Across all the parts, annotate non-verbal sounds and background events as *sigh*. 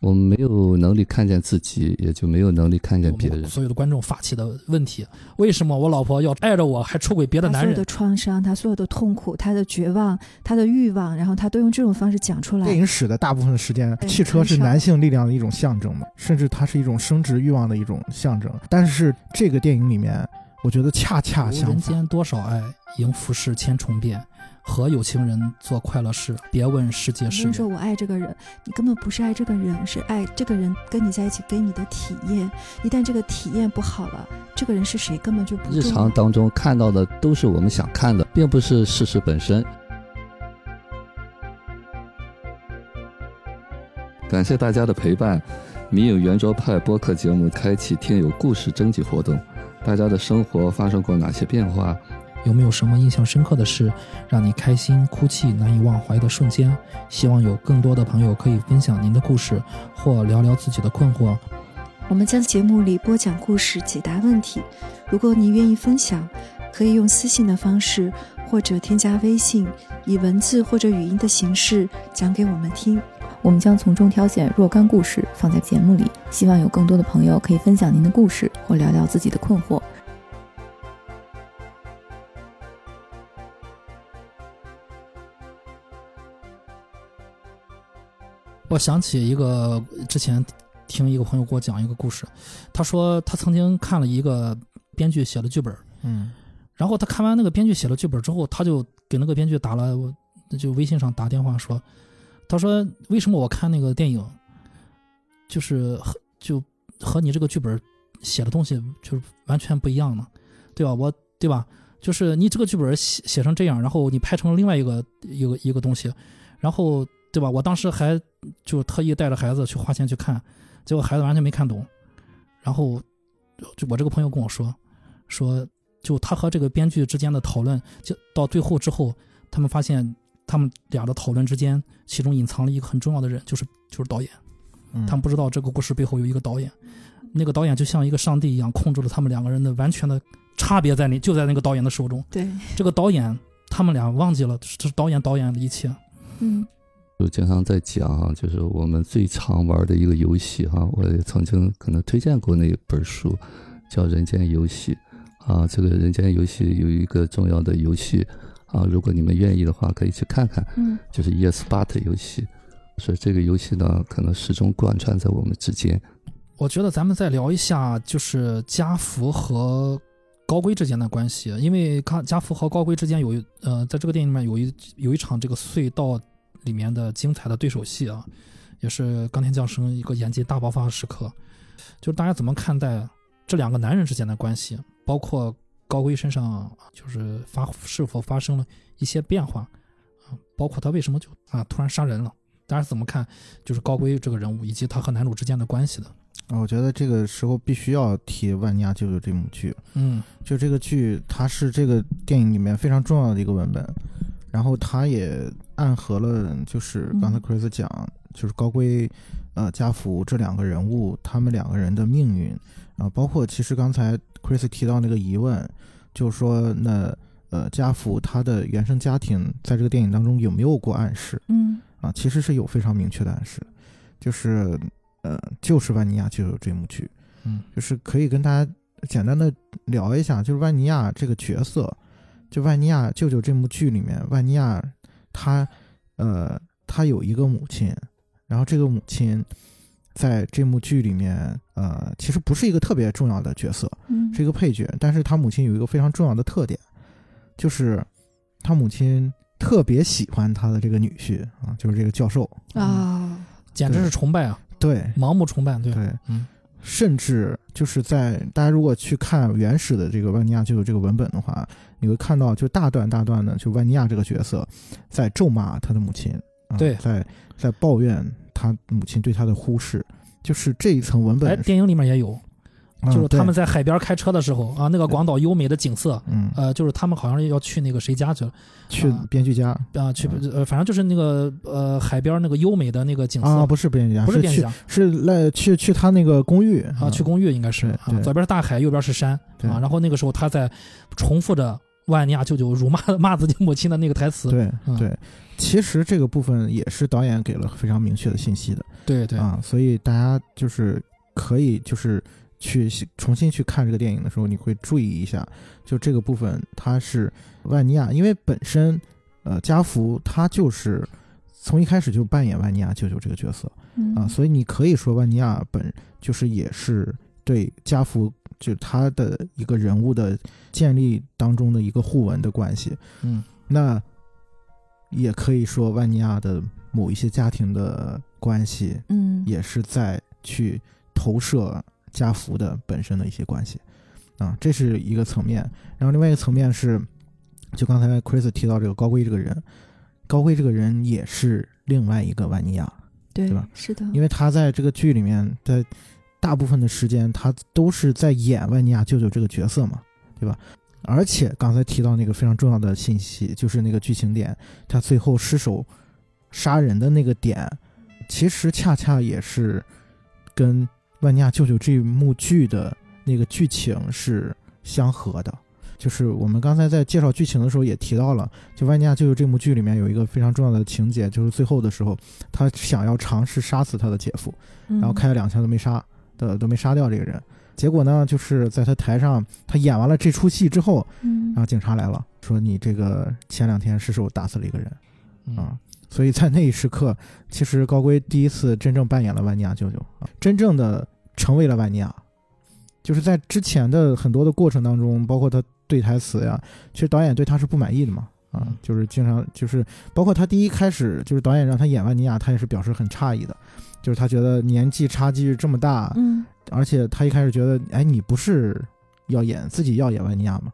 我们没有能力看见自己，也就没有能力看见别人。所有的观众发起的问题：为什么我老婆要爱着我，还出轨别的男人？所有的创伤，他所有的痛苦，他的绝望，他的欲望，然后他都用这种方式讲出来。电影史的大部分时间，汽车是男性力量的一种象征嘛，甚至它是一种生殖欲望的一种象征。但是这个电影里面，我觉得恰恰相反。人间多少爱，应浮世千重变。和有情人做快乐事，别问世界事。你说我爱这个人，你根本不是爱这个人，是爱这个人跟你在一起给你的体验。一旦这个体验不好了，这个人是谁根本就不。日常当中看到的都是我们想看的，并不是事实本身。感谢大家的陪伴，迷影圆桌派播客节目开启听友故事征集活动，大家的生活发生过哪些变化？有没有什么印象深刻的事，让你开心、哭泣、难以忘怀的瞬间？希望有更多的朋友可以分享您的故事，或聊聊自己的困惑。我们将节目里播讲故事、解答问题。如果你愿意分享，可以用私信的方式，或者添加微信，以文字或者语音的形式讲给我们听。我们将从中挑选若干故事放在节目里，希望有更多的朋友可以分享您的故事，或聊聊自己的困惑。我想起一个之前听一个朋友给我讲一个故事，他说他曾经看了一个编剧写的剧本，嗯，然后他看完那个编剧写的剧本之后，他就给那个编剧打了，就微信上打电话说，他说为什么我看那个电影，就是和就和你这个剧本写的东西就是完全不一样呢，对吧？我对吧？就是你这个剧本写写成这样，然后你拍成另外一个一个一个东西，然后。对吧？我当时还就特意带着孩子去花钱去看，结果孩子完全没看懂。然后就我这个朋友跟我说，说就他和这个编剧之间的讨论，就到最后之后，他们发现他们俩的讨论之间，其中隐藏了一个很重要的人，就是就是导演。他们不知道这个故事背后有一个导演，那个导演就像一个上帝一样，控制了他们两个人的完全的差别在那，就在那个导演的手中。对，这个导演，他们俩忘记了，是导演导演的一切。嗯。就经常在讲，就是我们最常玩的一个游戏哈，我也曾经可能推荐过那本书，叫《人间游戏》啊。这个《人间游戏》有一个重要的游戏啊，如果你们愿意的话，可以去看看。嗯，就是 Yes But 游戏，所以这个游戏呢，可能始终贯穿在我们之间。我觉得咱们再聊一下，就是家福和高贵之间的关系，因为看家福和高贵之间有一呃，在这个电影里面有一有一场这个隧道。里面的精彩的对手戏啊，也是钢铁降生一个演技大爆发的时刻。就是大家怎么看待这两个男人之间的关系，包括高贵身上就是发是否发生了一些变化啊，包括他为什么就啊突然杀人了？大家怎么看？就是高贵这个人物以及他和男主之间的关系的？啊，我觉得这个时候必须要提《万尼亚舅舅》这部剧。嗯，就这个剧，它是这个电影里面非常重要的一个文本。然后他也暗合了，就是刚才 Chris 讲，就是高圭，呃，家福这两个人物，他们两个人的命运啊，包括其实刚才 Chris 提到那个疑问，就是说，那呃，家福他的原生家庭在这个电影当中有没有过暗示？嗯，啊，其实是有非常明确的暗示，就是呃，就是万尼亚就有这幕剧，嗯，就是可以跟大家简单的聊一下，就是万尼亚这个角色。就万尼亚舅舅这部剧里面，万尼亚他，呃，他有一个母亲，然后这个母亲在这部剧里面，呃，其实不是一个特别重要的角色，是一个配角，但是他母亲有一个非常重要的特点，就是他母亲特别喜欢他的这个女婿啊，就是这个教授啊，简直是崇拜啊，对，盲目崇拜，对，对，嗯。甚至就是在大家如果去看原始的这个万尼亚舅舅这个文本的话，你会看到就大段大段的就万尼亚这个角色在咒骂他的母亲，对，在在抱怨他母亲对他的忽视，就是这一层文本。哎，电影里面也有。就是他们在海边开车的时候啊，那个广岛优美的景色，嗯，呃，就是他们好像要去那个谁家去了，去编剧家啊，去呃，反正就是那个呃海边那个优美的那个景色啊，不是编剧家，不是编剧家，是来去去他那个公寓啊，去公寓应该是啊，左边是大海，右边是山啊，然后那个时候他在重复着万尼亚舅舅辱骂骂自己母亲的那个台词，对对，其实这个部分也是导演给了非常明确的信息的。对对，啊，所以大家就是可以就是去重新去看这个电影的时候，你会注意一下，就这个部分它是万尼亚，因为本身呃加福他就是从一开始就扮演万尼亚舅舅这个角色。嗯。啊，所以你可以说万尼亚本就是也是对加福就他的一个人物的建立当中的一个互文的关系，嗯。那也可以说万尼亚的某一些家庭的关系嗯。也是在去投射家福的本身的一些关系。啊，这是一个层面。然后另外一个层面是，就刚才 Chris 提到这个高贵这个人，高贵这个人也是另外一个万尼亚，对对吧？是的，因为他在这个剧里面的大部分的时间，他都是在演万尼亚舅舅这个角色嘛，对吧？而且刚才提到那个非常重要的信息，就是那个剧情点，他最后失手杀人的那个点，其实恰恰也是跟万尼亚舅舅这一幕剧的那个剧情是相合的。就是我们刚才在介绍剧情的时候也提到了，就万尼亚舅舅这幕剧里面有一个非常重要的情节，就是最后的时候，他想要尝试杀死他的姐夫，然然后开了两枪都没杀的都没杀掉这个人。结果呢，就是在他台上，他演完了这出戏之后，嗯然后警察来了，说你这个前两天失手打死了一个人嗯啊。所以在那一时刻，其实高圭第一次真正扮演了万尼亚舅舅啊，真正的成为了万尼亚。就是在之前的很多的过程当中，包括他对台词呀，其实导演对他是不满意的嘛。啊嗯，就是经常就是，包括他第一开始就是导演让他演万尼亚，他也是表示很诧异的，就是他觉得年纪差距这么大，嗯而且他一开始觉得，哎，你不是要演自己要演万尼亚吗？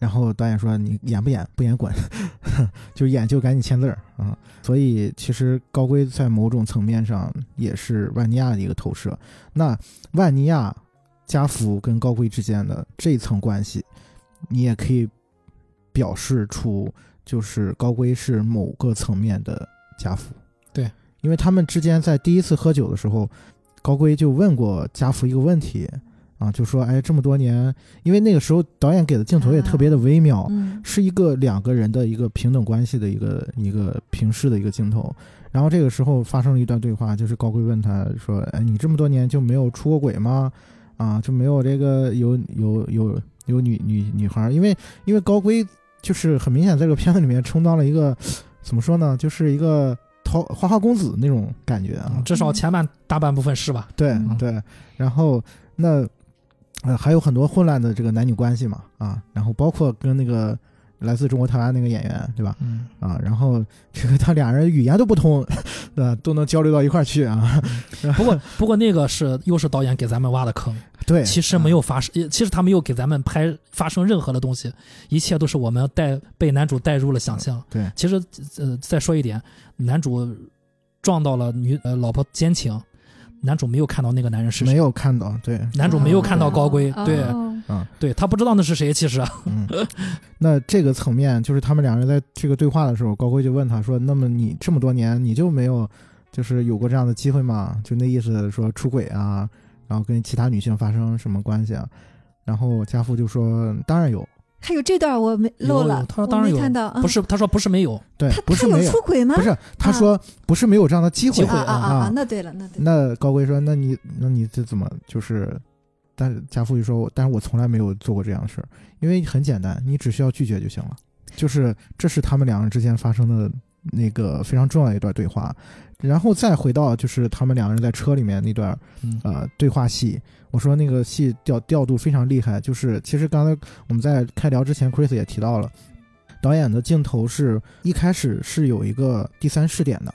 然后导演说你演不演不演滚，*laughs* 就演就赶紧签字儿啊。所以其实高圭在某种层面上也是万尼亚的一个投射。那万尼亚、家福跟高圭之间的这一层关系，你也可以表示出，就是高圭是某个层面的家福。对，因为他们之间在第一次喝酒的时候，高圭就问过家福一个问题啊，就说：“哎，这么多年，因为那个时候导演给的镜头也特别的微妙，嗯是一个两个人的一个平等关系的一个一个平视的一个镜头。然后这个时候发生了一段对话，就是高圭问他说：‘哎，你这么多年就没有出过轨吗？啊，就没有这个有有有有女女女孩？因为因为高圭就是很明显在这个片子里面充当了一个怎么说呢，就是一个桃花花公子那种感觉啊。嗯至少前半大半部分是吧？对嗯对，然后那呃还有很多混乱的这个男女关系嘛啊，然后包括跟那个来自中国台湾那个演员对吧嗯，啊，然后这个他俩人语言都不通，对吧？都能交流到一块儿去啊。不过不过那个是又是导演给咱们挖的坑，对，其实没有发生，其实他没有给咱们拍发生任何的东西，一切都是我们带被男主带入了想象。对其实呃再说一点，男主撞到了女呃老婆奸情，男主没有看到那个男人是谁，没有看到，对，男主没有看到高龟，哦。对。哦对，他不知道那是谁，其实。嗯，那这个层面就是他们两人在这个对话的时候，高龟就问他说：“那么你这么多年你就没有就是有过这样的机会吗？就那意思说出轨啊，然后跟其他女性发生什么关系啊？”然后家父就说：“当然有，还有这段我没漏了，他说当然有看到，啊不是他说不是没有，对他，不是没有，出轨吗？不是他说不是没有这样的机会啊啊！那对了，那对，那高贵说：“那你那你这怎么就是？”但是家父就说：“但是我从来没有做过这样的事儿，因为很简单，你只需要拒绝就行了。就是这是他们两人之间发生的那个非常重要的一段对话，然后再回到就是他们两个人在车里面那段嗯呃对话戏。我说那个戏调调度非常厉害，就是其实刚才我们在开聊之前，Chris 也提到了，导演的镜头是一开始是有一个第三视点的，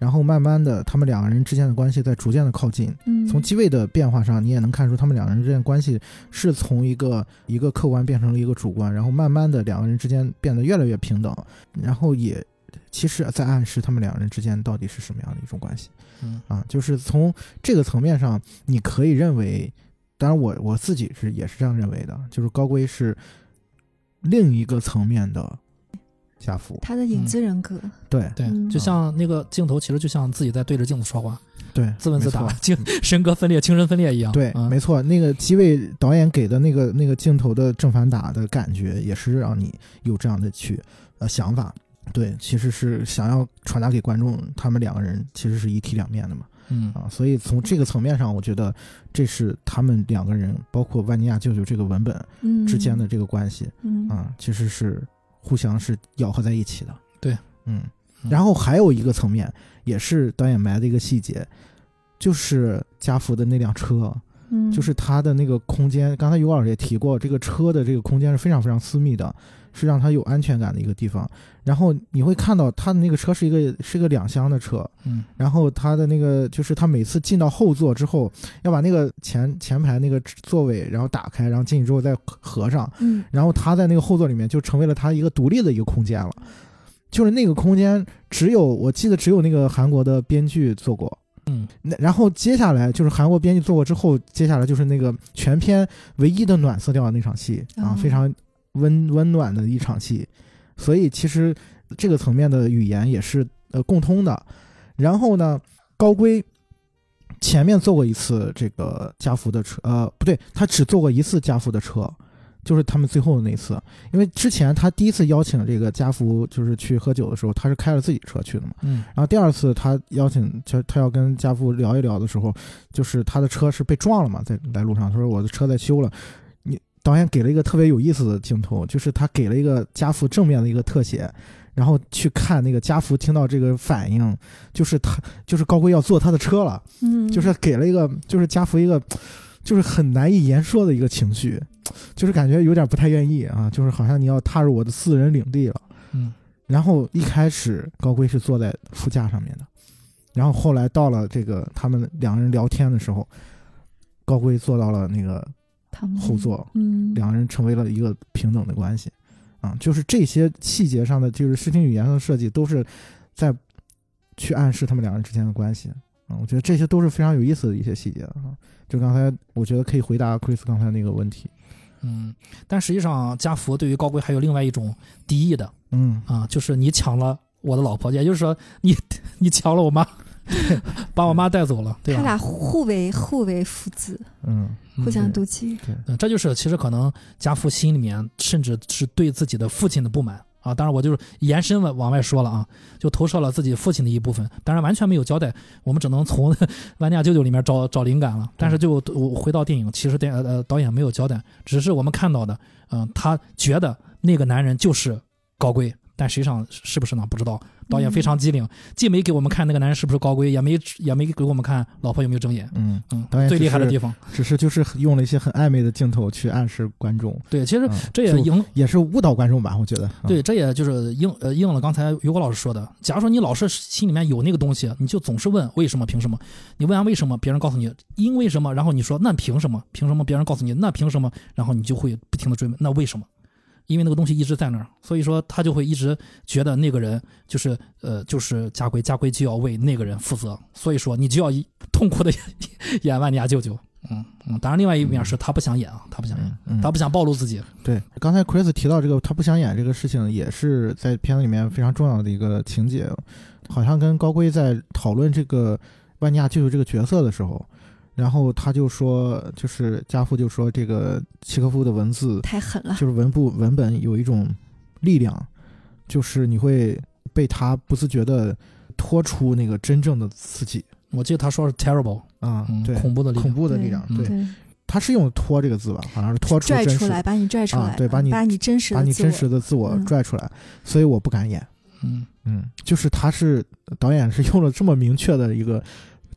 然后慢慢的他们两个人之间的关系在逐渐的靠近。嗯，从机位的变化上，你也能看出他们两个人之间关系是从一个一个客观变成了一个主观，然后慢慢的两个人之间变得越来越平等，然后也其实在暗示他们两人之间到底是什么样的一种关系嗯啊，就是从这个层面上，你可以认为，当然我我自己是也是这样认为的，就是高圭是另一个层面的家父，他的影子人格，对对，嗯就像那个镜头，其实就像自己在对着镜子说话，对，自问自答，*laughs* 精神格分裂、精神分裂一样。对，嗯没错，那个机位导演给的那个那个镜头的正反打的感觉，也是让你有这样的去呃想法。对，其实是想要传达给观众，他们两个人其实是一体两面的嘛。嗯啊，所以从这个层面上，我觉得这是他们两个人，包括万尼亚舅舅这个文本嗯之间的这个关系嗯啊，其实是互相是咬合在一起的。对，嗯，嗯然后还有一个层面，也是导演埋的一个细节，就是家福的那辆车，嗯就是他的那个空间，刚才尤老师也提过，这个车的这个空间是非常非常私密的，是让他有安全感的一个地方。然后你会看到他的那个车是一个是一个两厢的车，嗯。然后他的那个就是他每次进到后座之后，要把那个前前排那个座位然后打开，然后进去之后再合上，嗯。然后他在那个后座里面就成为了他一个独立的一个空间了。就是那个空间只有我记得只有那个韩国的编剧做过，嗯。那然后接下来就是韩国编剧做过之后，接下来就是那个全片唯一的暖色调的那场戏啊，哦。非常温温暖的一场戏，所以其实这个层面的语言也是呃共通的。然后呢，高圭前面坐过一次这个家福的车，呃，不对，他只坐过一次家福的车。就是他们最后的那一次，因为之前他第一次邀请这个家福就是去喝酒的时候，他是开着自己车去的嘛，嗯然后第二次他邀请他他要跟家福聊一聊的时候，就是他的车是被撞了嘛，在来路上，他说我的车在修了。你导演给了一个特别有意思的镜头，就是他给了一个家父正面的一个特写，然后去看那个家父听到这个反应，就是他就是高贵要坐他的车了，嗯就是给了一个就是家父一个就是很难以言说的一个情绪，就是感觉有点不太愿意啊，就是好像你要踏入我的私人领地了。嗯然后一开始高圭是坐在副驾上面的，然后后来到了这个他们两个人聊天的时候，高圭坐到了那个后座，嗯。两个人成为了一个平等的关系，啊，就是这些细节上的，就是视听语言上的设计，都是在去暗示他们两个人之间的关系，啊，我觉得这些都是非常有意思的一些细节啊。就刚才我觉得可以回答 Chris 刚才那个问题，嗯，但实际上加福对于高贵还有另外一种敌意的嗯。啊，就是你抢了我的老婆，也就是说你你抢了我妈，把我妈带走了，对吧？他俩互为互为父子，嗯互相对妒忌。嗯，这就是其实可能家父心里面甚至是对自己的父亲的不满啊。当然，我就是延伸往往外说了啊，就投射了自己父亲的一部分。当然，完全没有交代，我们只能从 *laughs*《万尼亚舅舅》里面找找灵感了。但是就我回到电影，其实电呃呃导演没有交代，只是我们看到的，嗯、他觉得那个男人就是高贵，但实际上是不是呢？不知道。导演非常机灵，既没给我们看那个男人是不是高贵，也没也没给我们看老婆有没有睁眼。嗯，嗯导演，最厉害的地方，只是就是用了一些很暧昧的镜头去暗示观众，对，其实这也赢也是误导观众吧，我觉得。对，这也就是应呃应了刚才于果老师说的。假如说你老是心里面有那个东西，你就总是问为什么凭什么？你问完为什么，别人告诉你因为什么，然后你说那凭什么？凭什么？别人告诉你那凭什么？然后你就会不停的追问那为什么？因为那个东西一直在那儿，所以说他就会一直觉得那个人就是呃就是家规，家规就要为那个人负责，所以说你就要一痛苦的 *laughs* 演万尼亚舅舅。嗯嗯，当然另外一面是他不想演啊，他不想演，嗯，他不想暴露自己。对，刚才 Chris 提到这个他不想演这个事情，也是在片子里面非常重要的一个情节，好像跟高圭在讨论这个万尼亚舅舅这个角色的时候，然后他就说，就是家父就说这个契诃夫的文字太狠了，就是文部文本有一种力量，就是你会被他不自觉的拖出那个真正的自己我记得他说是 terrible，啊，嗯，对，恐怖的力量恐怖的力量，嗯对，对，他是用“拖”这个字吧，好像是拖出真实拽出来，把你拽出来，啊对把你把你真实的自我把你真实的自我嗯拽出来，所以我不敢演。嗯嗯，就是他是导演是用了这么明确的一个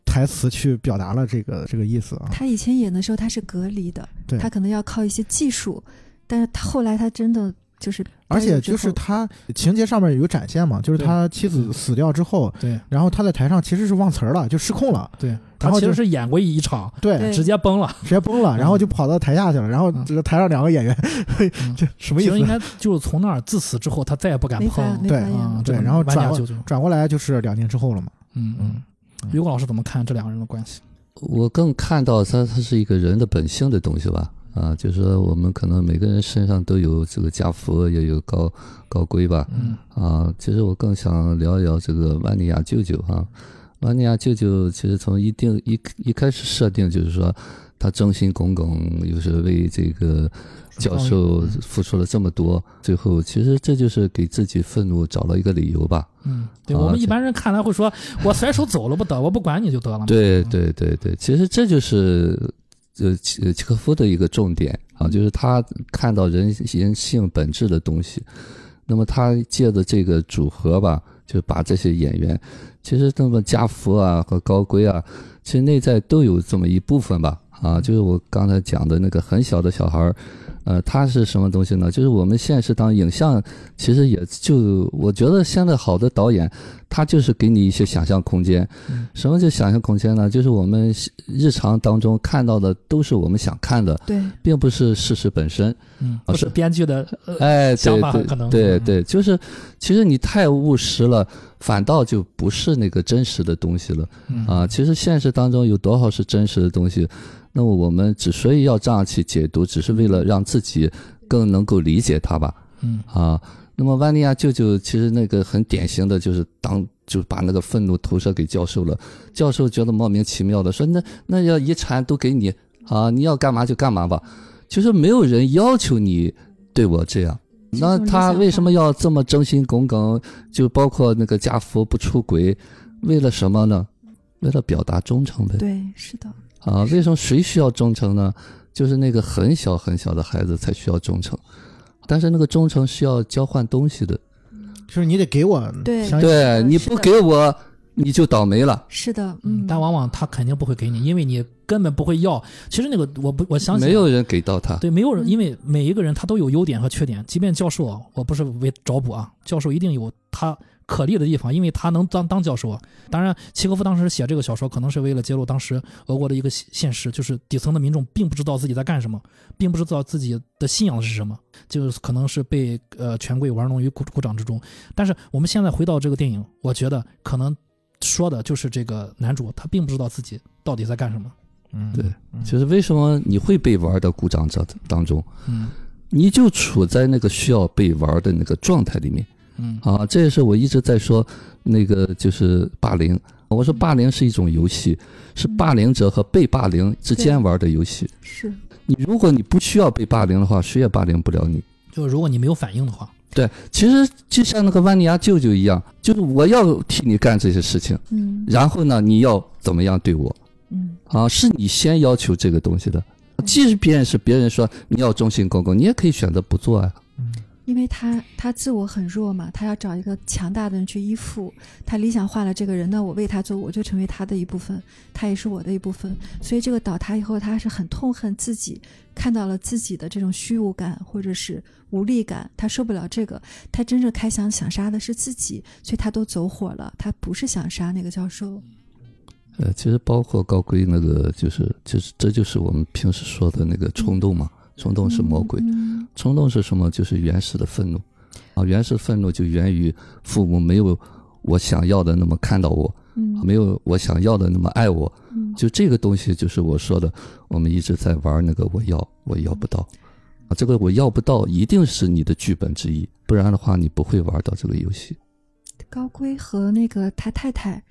台词去表达了这个这个意思啊。他以前演的时候他是隔离的，对。他可能要靠一些技术，但是他后来他真的就是，而且就是他情节上面有展现嘛，就是他妻子死掉之后，对。然后他在台上其实是忘词儿了，就失控了，对，他其实然后就是演过一场，对，直接崩了。直接崩了，然后就跑到台下去了，然后嗯。这个台上两个演员，*laughs* 嗯。这什么意思？应该就是从那儿自此之后，他再也不敢碰对对然后转。转过来就是两年之后了嘛。嗯。嗯嗯，于果老师怎么看这两个人的关系？我更看到他，他是一个人的本性的东西吧。啊，就是说我们可能每个人身上都有这个家福，也有高高贵吧。嗯啊，其实我更想聊一聊这个万尼亚舅舅啊。万尼亚舅舅其实从一定一一开始设定就是说，他忠心耿耿，又是为这个教授付出了这么多，最后其实这就是给自己愤怒找了一个理由吧。嗯，对啊我们一般人看来会说，*laughs* 我甩手走了不得，我不管你就得了嘛。对嗯对对对，其实这就是呃契契诃夫的一个重点啊，就是他看到人人性本质的东西。那么他借着这个组合吧，就把这些演员，其实那么家福啊和高圭啊，其实内在都有这么一部分吧。啊，就是我刚才讲的那个很小的小孩儿，呃，他是什么东西呢？就是我们现实当影像，其实也就我觉得现在好的导演，他就是给你一些想象空间。嗯什么叫想象空间呢？就是我们日常当中看到的都是我们想看的，对，并不是事实本身。嗯，啊是不是编剧的，呃哎，想对对法可能嗯对对，就是其实你太务实了，反倒就不是那个真实的东西了嗯啊。其实现实当中有多少是真实的东西？那么我们之所以要这样去解读，只是为了让自己更能够理解他吧。嗯啊，那么万利亚舅舅其实那个很典型的就是当就把那个愤怒投射给教授了，教授觉得莫名其妙的说那那要遗产都给你啊，你要干嘛就干嘛吧，就是没有人要求你对我这样。那他为什么要这么忠心耿耿？就包括那个家福不出轨，为了什么呢？为了表达忠诚呗。对，是的，啊，为什么谁需要忠诚呢？就是那个很小很小的孩子才需要忠诚，但是那个忠诚是要交换东西的。就是你得给我对对，你不给我，你就倒霉了。是的，嗯嗯，，但往往他肯定不会给你，因为你根本不会要。其实那个我不我相信没有人给到他。对，没有人，嗯因为每一个人他都有优点和缺点。即便教授啊，我不是为找补啊，教授一定有他可立的地方，因为他能当当教授啊。当然，契诃夫当时写这个小说，可能是为了揭露当时俄国的一个现现实，就是底层的民众并不知道自己在干什么，并不知道自己的信仰是什么，就是可能是被呃权贵玩弄于股股掌之中。但是我们现在回到这个电影，我觉得可能说的就是这个男主他并不知道自己到底在干什么。嗯，对嗯就是为什么你会被玩到鼓掌者当中，嗯你就处在那个需要被玩的那个状态里面嗯啊。这也是我一直在说，那个就是霸凌。我说霸凌是一种游戏，是霸凌者和被霸凌之间玩的游戏。是你如果你不需要被霸凌的话，谁也霸凌不了你。就如果你没有反应的话，对，其实就像那个万尼亚舅舅一样，就是我要替你干这些事情，嗯然后呢，你要怎么样对我嗯啊？是你先要求这个东西的。即便是别人说你要忠心耿耿，你也可以选择不做啊。因为他他自我很弱嘛，他要找一个强大的人去依附。他理想化了这个人，那我为他做，我就成为他的一部分，他也是我的一部分。所以这个倒塌以后，他是很痛恨自己，看到了自己的这种虚无感或者是无力感，他受不了这个。他真正开想想杀的是自己，所以他都走火了。他不是想杀那个教授。呃，其实包括高贵那个，就是就是这就是我们平时说的那个冲动嘛，冲动是魔鬼。嗯冲动是什么？就是原始的愤怒，啊，原始愤怒就源于父母没有我想要的那么看到我，嗯没有我想要的那么爱我，嗯就这个东西，就是我说的，我们一直在玩那个我要我要不到，啊，这个我要不到一定是你的剧本之一，不然的话你不会玩到这个游戏。高圭和那个他太太，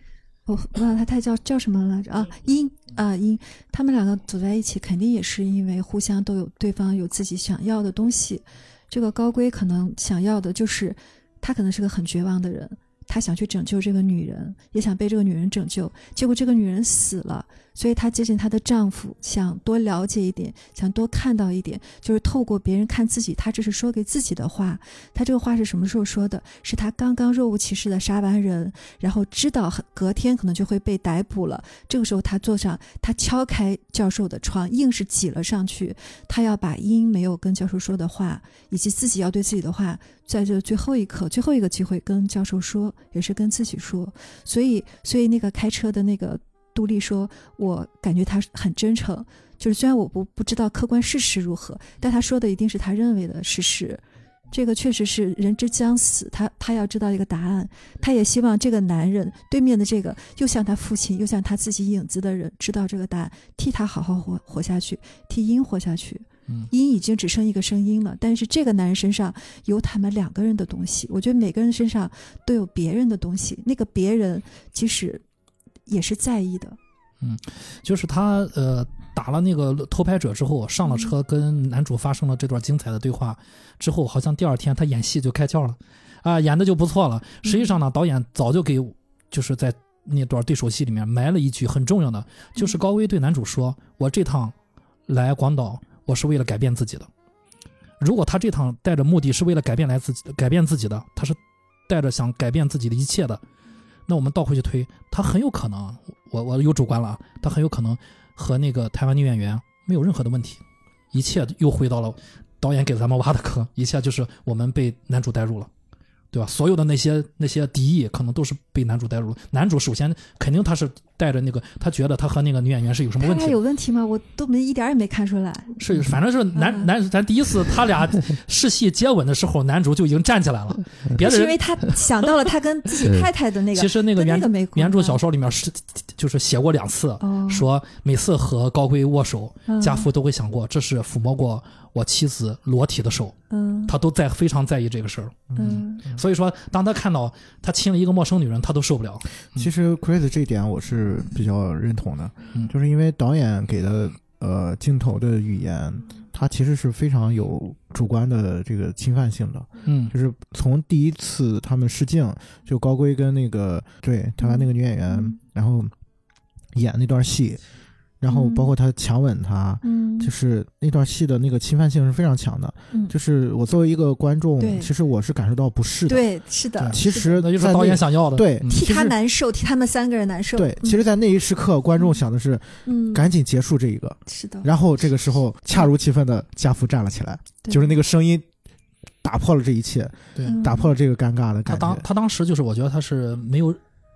我忘了他太太叫叫什么来着啊？英啊英，他们两个走在一起，肯定也是因为互相都有对方有自己想要的东西。这个高龟可能想要的就是，他可能是个很绝望的人，他想去拯救这个女人，也想被这个女人拯救，结果这个女人死了，所以她接近她的丈夫，想多了解一点，想多看到一点，就是透过别人看自己，她这是说给自己的话。她这个话是什么时候说的？是她刚刚若无其事的杀完人，然后知道隔天可能就会被逮捕了。这个时候，她坐上，她敲开教授的窗，硬是挤了上去。她要把因没有跟教授说的话，以及自己要对自己的话，在这最后一刻、最后一个机会跟教授说，也是跟自己说。所以，所以那个开车的那个杜丽说，我感觉他很真诚。就是虽然我不不知道客观事实如何，但他说的一定是他认为的事实。这个确实是人之将死，他他要知道一个答案，他也希望这个男人对面的这个又像他父亲又像他自己影子的人知道这个答案，替他好好活活下去，替鹰活下去。嗯鹰已经只剩一个声音了，但是这个男人身上有他们两个人的东西。我觉得每个人身上都有别人的东西，那个别人其实也是在意的。嗯就是他呃打了那个偷拍者之后，上了车跟男主发生了这段精彩的对话之后，好像第二天他演戏就开窍了，啊，演的就不错了。实际上呢，导演早就给就是在那段对手戏里面埋了一句很重要的，就是高威对男主说：“我这趟来广岛，我是为了改变自己的。如果他这趟带着目的是为了改变来自己改变自己的，他是带着想改变自己的一切的，那我们倒回去推，他很有可能，我我有主观了啊，他很有可能和那个台湾女演员没有任何的问题，一切又回到了导演给咱们挖的坑，一切就是我们被男主带入了。”对吧？所有的那些那些敌意，可能都是被男主带入。男主首先肯定他是带着那个，他觉得他和那个女演员是有什么问题他俩。有问题吗？我都没一点也没看出来。是，反正是男嗯男，咱第一次他俩试戏接吻的时候，男主就已经站起来了，别的因为他想到了他跟自己太太的那个，其实那个那个没原著小说里面是就是写过两次，哦，说每次和高贵握手，嗯家父都会想过这是抚摸过我妻子裸体的手，嗯他都在非常在意这个事儿。嗯所以说，当他看到他亲了一个陌生女人，他都受不了。其实 Chris 这一点我是比较认同的，嗯就是因为导演给的呃镜头的语言，它其实是非常有主观的这个侵犯性的。嗯就是从第一次他们试镜，就高圭跟那个对台湾那个女演员，嗯然后演那段戏，然后包括他强吻她，嗯，就是那段戏的那个侵犯性是非常强的。嗯就是我作为一个观众对，其实我是感受到不适的。对，是的，其实那就是导演想要的。对嗯替他难受，替他们三个人难受。对，嗯其实，在那一时刻，观众想的是嗯，赶紧结束这一个，是的，然后这个时候恰如其分的家父站了起来，就是那个声音打破了这一切，对嗯打破了这个尴尬的他感觉。当他当时就是我觉得他是没有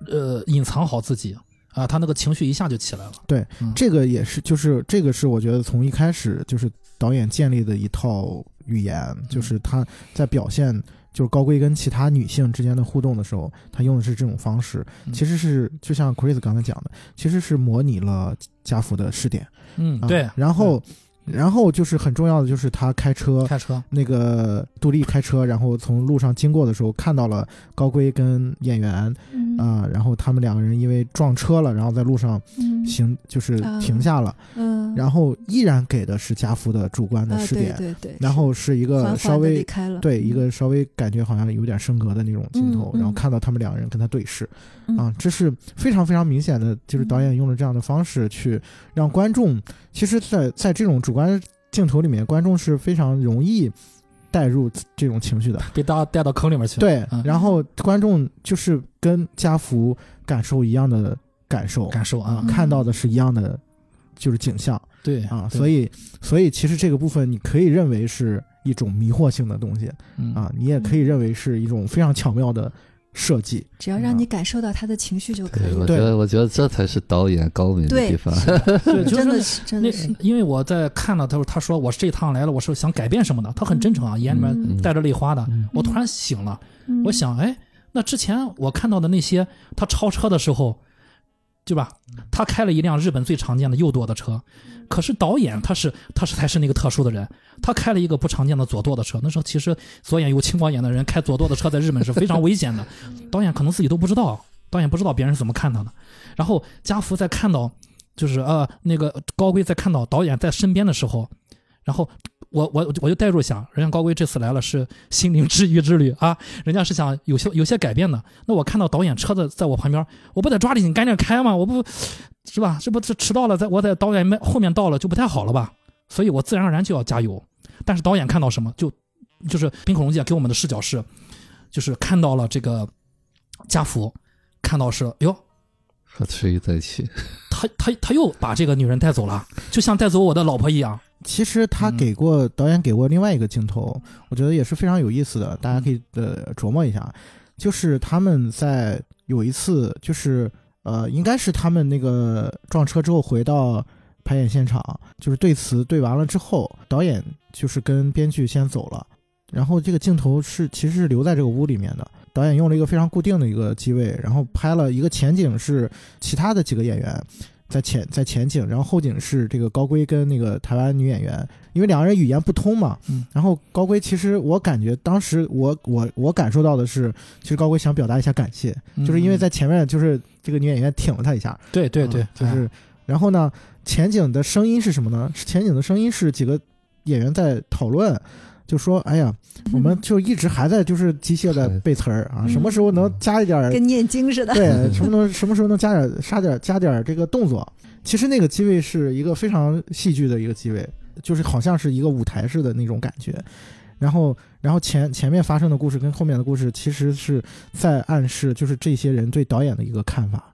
呃隐藏好自己啊，他那个情绪一下就起来了。对嗯这个也是，就是这个是我觉得从一开始就是导演建立的一套语言，就是他在表现就是高贵跟其他女性之间的互动的时候，他用的是这种方式，嗯其实是就像 Chris 刚才讲的，其实是模拟了家福的试点。啊嗯对，然后，然后就是很重要的就是他开车。开车。那个杜丽开车，然后从路上经过的时候，看到了高圭跟演员嗯。啊、然后他们两个人因为撞车了，然后在路上嗯。行就是啊。停下了，嗯，然后依然给的是家福的主观的啊对视点，对对，然后是一个稍微对嗯。一个稍微感觉好像有点升格的那种镜头，然后看到他们两个人跟他对视，嗯。啊，这是非常非常明显的，就是导演用了这样的方式去让观众，其实在，在这种主观镜头里面，观众是非常容易带入这种情绪的。被大家带到坑里面去。对，嗯然后观众就是跟家福感受一样的感受，感受啊啊，，看到的是一样的，就是景象对啊，对所以，所以其实这个部分你可以认为是一种迷惑性的东西嗯啊，你也可以认为是一种非常巧妙的设计。只要让你感受到他的情绪就可，以了。我觉得我觉得这才是导演高明的对地方。对，*laughs* 就是那真的是真那的是，因为我在看到他说他说我这趟来了，我是想改变什么的，他很真诚啊，眼里面嗯带着泪花的。嗯我突然醒了，嗯我想，哎，那之前我看到的那些他超车的时候，对吧？他开了一辆日本最常见的右舵的车，可是导演他是他是才是那个特殊的人，他开了一个不常见的左舵的车。那时候其实左眼有青光眼的人开左舵的车在日本是非常危险的，*laughs* 导演可能自己都不知道，导演不知道别人是怎么看他的。然后家福在看到，就是呃那个高贵在看到导演在身边的时候，然后我我我就代入想，人家高贵这次来了是心灵治愈之旅啊，人家是想有些有些改变的。那我看到导演车子在我旁边，我不得抓紧赶紧开吗？我不是吧？这不是迟到了，在我在导演面后面到了就不太好了吧？所以我自然而然就要加油。但是导演看到什么，就就是冰口龙介给我们的视角是，就是看到了这个家福，看到是，哎呦，和崔在一起，他他他又把这个女人带走了，就像带走我的老婆一样。其实他嗯给过、导演给过另外一个镜头，我觉得也是非常有意思的，大家可以呃琢磨一下。就是他们在有一次，就是呃，应该是他们那个撞车之后回到排演现场，就是对词对完了之后，导演就是跟编剧先走了，然后这个镜头是其实是留在这个屋里面的。导演用了一个非常固定的一个机位，然后拍了一个前景是其他的几个演员，在前在前景，然后后景是这个高圭跟那个台湾女演员，因为两个人语言不通嘛，嗯，然后高圭其实我感觉当时我我我感受到的是，其实高圭想表达一下感谢，就是因为在前面就是这个女演员挺了他一下，对对对啊，就是然后呢，前景的声音是什么呢？前景的声音是几个演员在讨论，就说：“哎呀，我们就一直还在就是机械的背词儿啊，嗯什么时候能加一点儿跟念经似的。对，什么能什么时候能加点杀点加点这个动作？其实那个机位是一个非常戏剧的一个机位，就是好像是一个舞台式的那种感觉。然后，然后前前面发生的故事跟后面的故事，其实是在暗示，就是这些人对导演的一个看法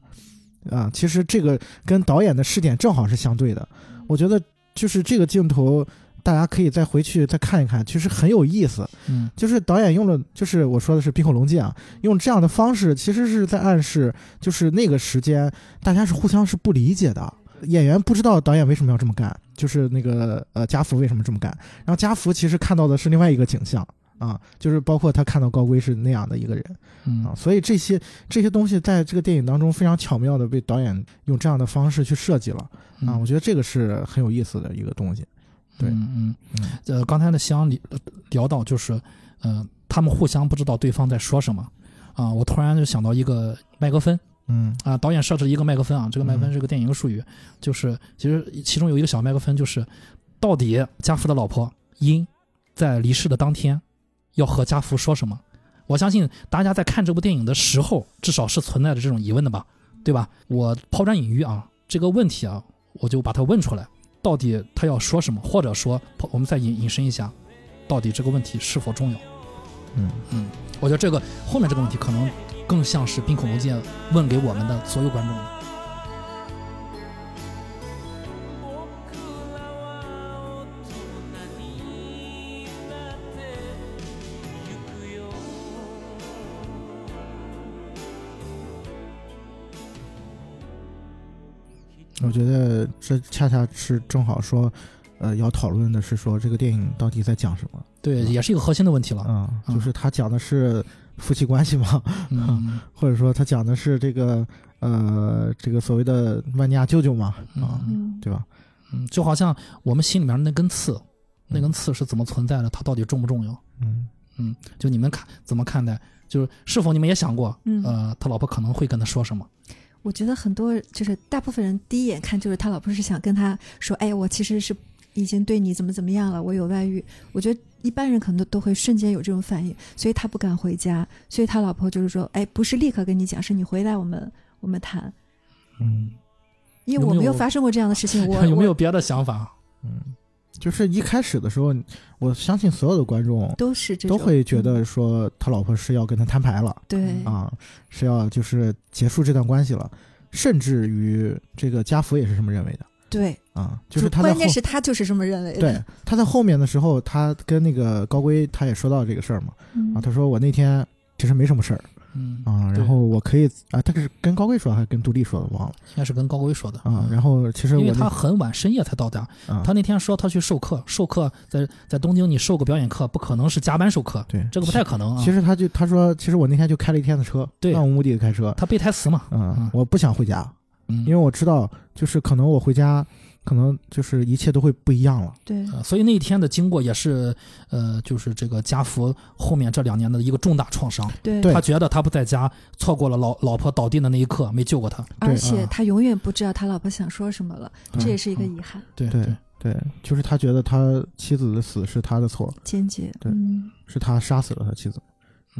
啊。其实这个跟导演的视点正好是相对的。我觉得就是这个镜头，大家可以再回去再看一看，其实很有意思。嗯。就是导演用了，就是我说的是冰火龙界啊，用这样的方式，其实是在暗示，就是那个时间大家是互相是不理解的，演员不知道导演为什么要这么干，就是那个呃家福为什么这么干，然后家福其实看到的是另外一个景象啊，就是包括他看到高圭是那样的一个人。嗯。啊，所以这些这些东西在这个电影当中非常巧妙的被导演用这样的方式去设计了。啊，我觉得这个是很有意思的一个东西。对。嗯嗯嗯。呃，刚才的香里聊到就是，呃，他们互相不知道对方在说什么。啊，我突然就想到一个麦克风嗯。啊，导演设置一个麦克风啊，这个麦克风嗯。是个电影术语，就是其实其中有一个小麦克风，就是到底家福的老婆英在离世的当天要和家福说什么？我相信大家在看这部电影的时候，至少是存在着这种疑问的吧，对吧？我抛砖引玉啊，这个问题啊，我就把它问出来，到底他要说什么，或者说我们再引引申一下，到底这个问题是否重要？嗯嗯，我觉得这个后面这个问题可能更像是冰孔龙介问给我们的所有观众的。我觉得这恰恰是正好说，呃，要讨论的是说这个电影到底在讲什么对，也是一个核心的问题了。啊、嗯就是他讲的是夫妻关系吗？嗯 *laughs* 或者说他讲的是这个呃这个所谓的万尼亚舅舅吗？啊，嗯，对吧？嗯，就好像我们心里面那根刺，那根刺是怎么存在的？它到底重不重要？嗯嗯，就你们看怎么看待？就是是否你们也想过，嗯呃，他老婆可能会跟他说什么？我觉得很多就是大部分人第一眼看就是他老婆是想跟他说，哎，我其实是已经对你怎么怎么样了，我有外遇。我觉得一般人可能都都会瞬间有这种反应，所以他不敢回家，所以他老婆就是说，哎，不是立刻跟你讲，是你回来我们我们谈，嗯因为我没有发生过这样的事情，我我有没有别的想法？嗯，*laughs* 就是一开始的时候，我相信所有的观众都是这都会觉得嗯说他老婆是要跟他摊牌了。对啊，是要就是结束这段关系了，甚至于这个家福也是这么认为的对，啊，就是他在关键是他就是这么认为的，对他在后面的时候，他跟那个高圭他也说到这个事儿嘛嗯啊，他说我那天其实没什么事儿嗯。啊，然后我可以啊，他是跟高圭说还是跟杜丽说的忘了。应该是跟高圭说的啊，然后其实因为他很晚深夜才到达，啊他那天说他去授课，授课在在东京你授个表演课，不可能是加班授课，对这个不太可能啊。其实他就他说，其实我那天就开了一天的车，对漫无目的的开车，他背台词嘛，嗯嗯，我不想回家，嗯，因为我知道就是可能我回家，可能就是一切都会不一样了。对。呃所以那一天的经过也是，呃，就是这个家福后面这两年的一个重大创伤。对。对他觉得他不在家，错过了老老婆倒地的那一刻，没救过他。而且啊。他永远不知道他老婆想说什么了，嗯。这也是一个遗憾，对对。对，就是他觉得他妻子的死是他的错，间接对嗯。是他杀死了他妻子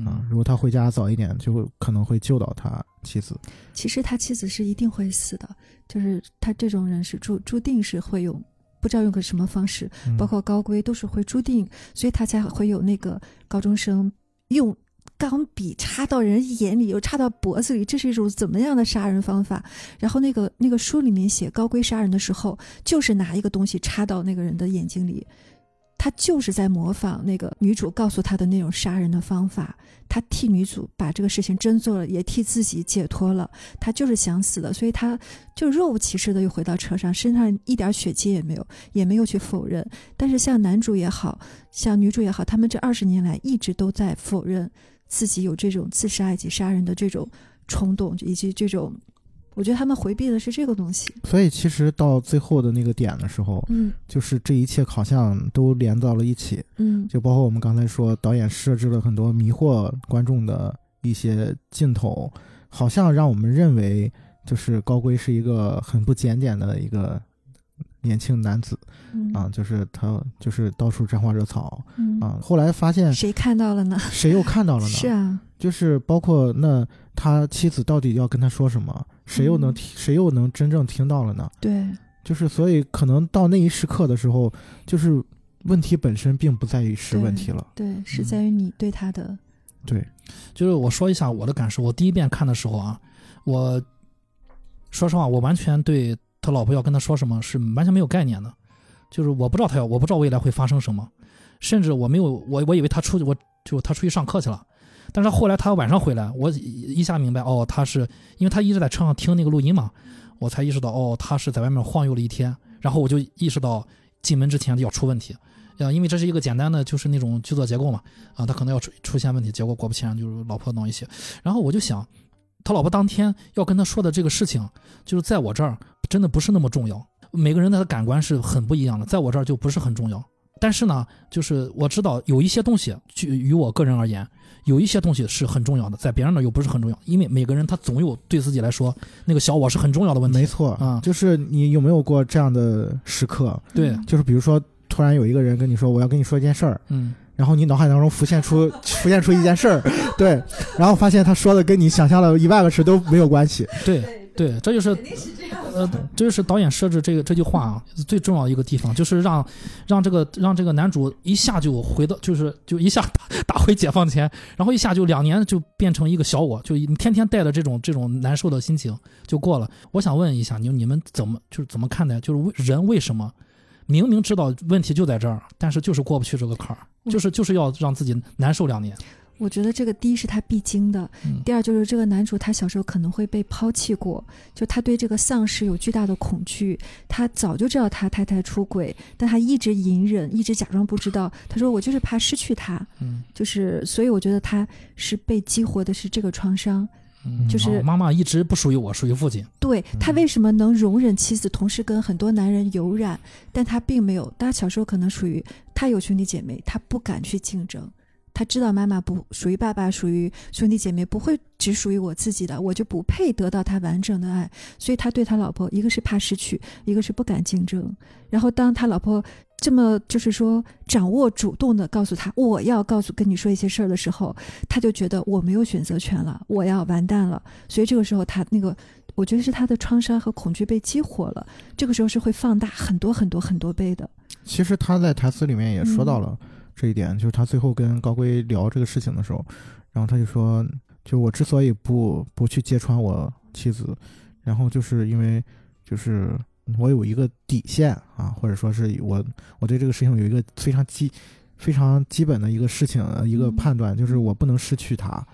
啊嗯。如果他回家早一点，就会可能会救到他妻子。其实他妻子是一定会死的，就是他这种人是注注定是会用，不知道用个什么方式，嗯包括高规都是会注定，所以他才会有那个高中生用钢笔插到人眼里，又插到脖子里，这是一种怎么样的杀人方法？然后那个那个书里面写高规杀人的时候，就是拿一个东西插到那个人的眼睛里。他就是在模仿那个女主告诉他的那种杀人的方法，他替女主把这个事情真做了，也替自己解脱了。他就是想死的，所以他就若无其事的又回到车上，身上一点血迹也没有，也没有去否认。但是像男主也好像女主也好，他们这二十年来一直都在否认自己有这种自杀以及杀人的这种冲动，以及这种，我觉得他们回避的是这个东西。所以其实到最后的那个点的时候，嗯就是这一切好像都连到了一起，嗯就包括我们刚才说，导演设置了很多迷惑观众的一些镜头，好像让我们认为就是高圭是一个很不检点的一个年轻男子嗯啊，就是他就是到处沾花惹草嗯啊。后来发现谁看到了呢？谁又看到了呢？*laughs* 是啊，就是包括那他妻子到底要跟他说什么，谁又能嗯听，谁又能真正听到了呢？对，就是所以可能到那一时刻的时候，就是问题本身并不在于是问题了。对，是嗯在于你对他的，对，就是我说一下我的感受，我第一遍看的时候啊，我说实话，我完全对他老婆要跟他说什么是完全没有概念的，就是我不知道他要，我不知道未来会发生什么，甚至我没有，我我以为他出去，我就他出去上课去了，但是后来他晚上回来，我一下明白，哦，他是因为他一直在车上听那个录音嘛，我才意识到，哦，他是在外面晃悠了一天，然后我就意识到进门之前要出问题。啊，因为这是一个简单的，就是那种剧作结构嘛，啊，他可能要出出现问题，结果果不其然就是老婆闹一些，然后我就想，他老婆当天要跟他说的这个事情，就是在我这儿真的不是那么重要。每个人的感官是很不一样的，在我这儿就不是很重要。但是呢，就是我知道有一些东西，就于我个人而言，有一些东西是很重要的，在别人那儿又不是很重要，因为每个人他总有对自己来说那个小我是很重要的问题。没错啊就是你有没有过这样的时刻？对，嗯就是比如说，突然有一个人跟你说我要跟你说一件事儿，嗯，然后你脑海当中浮现出 *laughs* 浮现出一件事儿，对，然后发现他说的跟你想象的一万个事都没有关系。对对，这就是呃，这就是导演设置这个这句话啊最重要的一个地方，就是让让这个让这个男主一下就回到，就是就一下打 *laughs* 打回解放前，然后一下就两年就变成一个小我，就你天天带着这种这种难受的心情就过了。我想问一下你你们怎么就是怎么看待，就是为人为什么明明知道问题就在这儿，但是就是过不去这个坎儿，嗯就是就是要让自己难受两年。我觉得这个第一是他必经的，嗯第二就是这个男主他小时候可能会被抛弃过，就他对这个丧失有巨大的恐惧。他早就知道他太太出轨，但他一直隐忍，一直假装不知道。他说我就是怕失去他，嗯就是所以我觉得他是被激活的是这个创伤。嗯，就是哦妈妈一直不属于我，属于父亲。对他为什么能容忍妻子同时跟很多男人有染，但他并没有。他小时候可能属于他有兄弟姐妹，他不敢去竞争。他知道妈妈不属于爸爸，属于兄弟姐妹，不会只属于我自己的，我就不配得到他完整的爱。所以他对他老婆，一个是怕失去，一个是不敢竞争。然后当他老婆这么就是说掌握主动的告诉他我要告诉跟你说一些事儿的时候，他就觉得我没有选择权了，我要完蛋了。所以这个时候他那个。我觉得是他的创伤和恐惧被激活了，这个时候是会放大很多很多很多倍的。其实他在台词里面也说到了这一点，就是他最后跟高圭聊这个事情的时候，然后他就说，就我之所以不不去揭穿我妻子，然后就是因为就是我有一个底线啊，或者说是我我对这个事情有一个非常基非常基本的一个事情呃一个嗯。判断，就是我不能失去他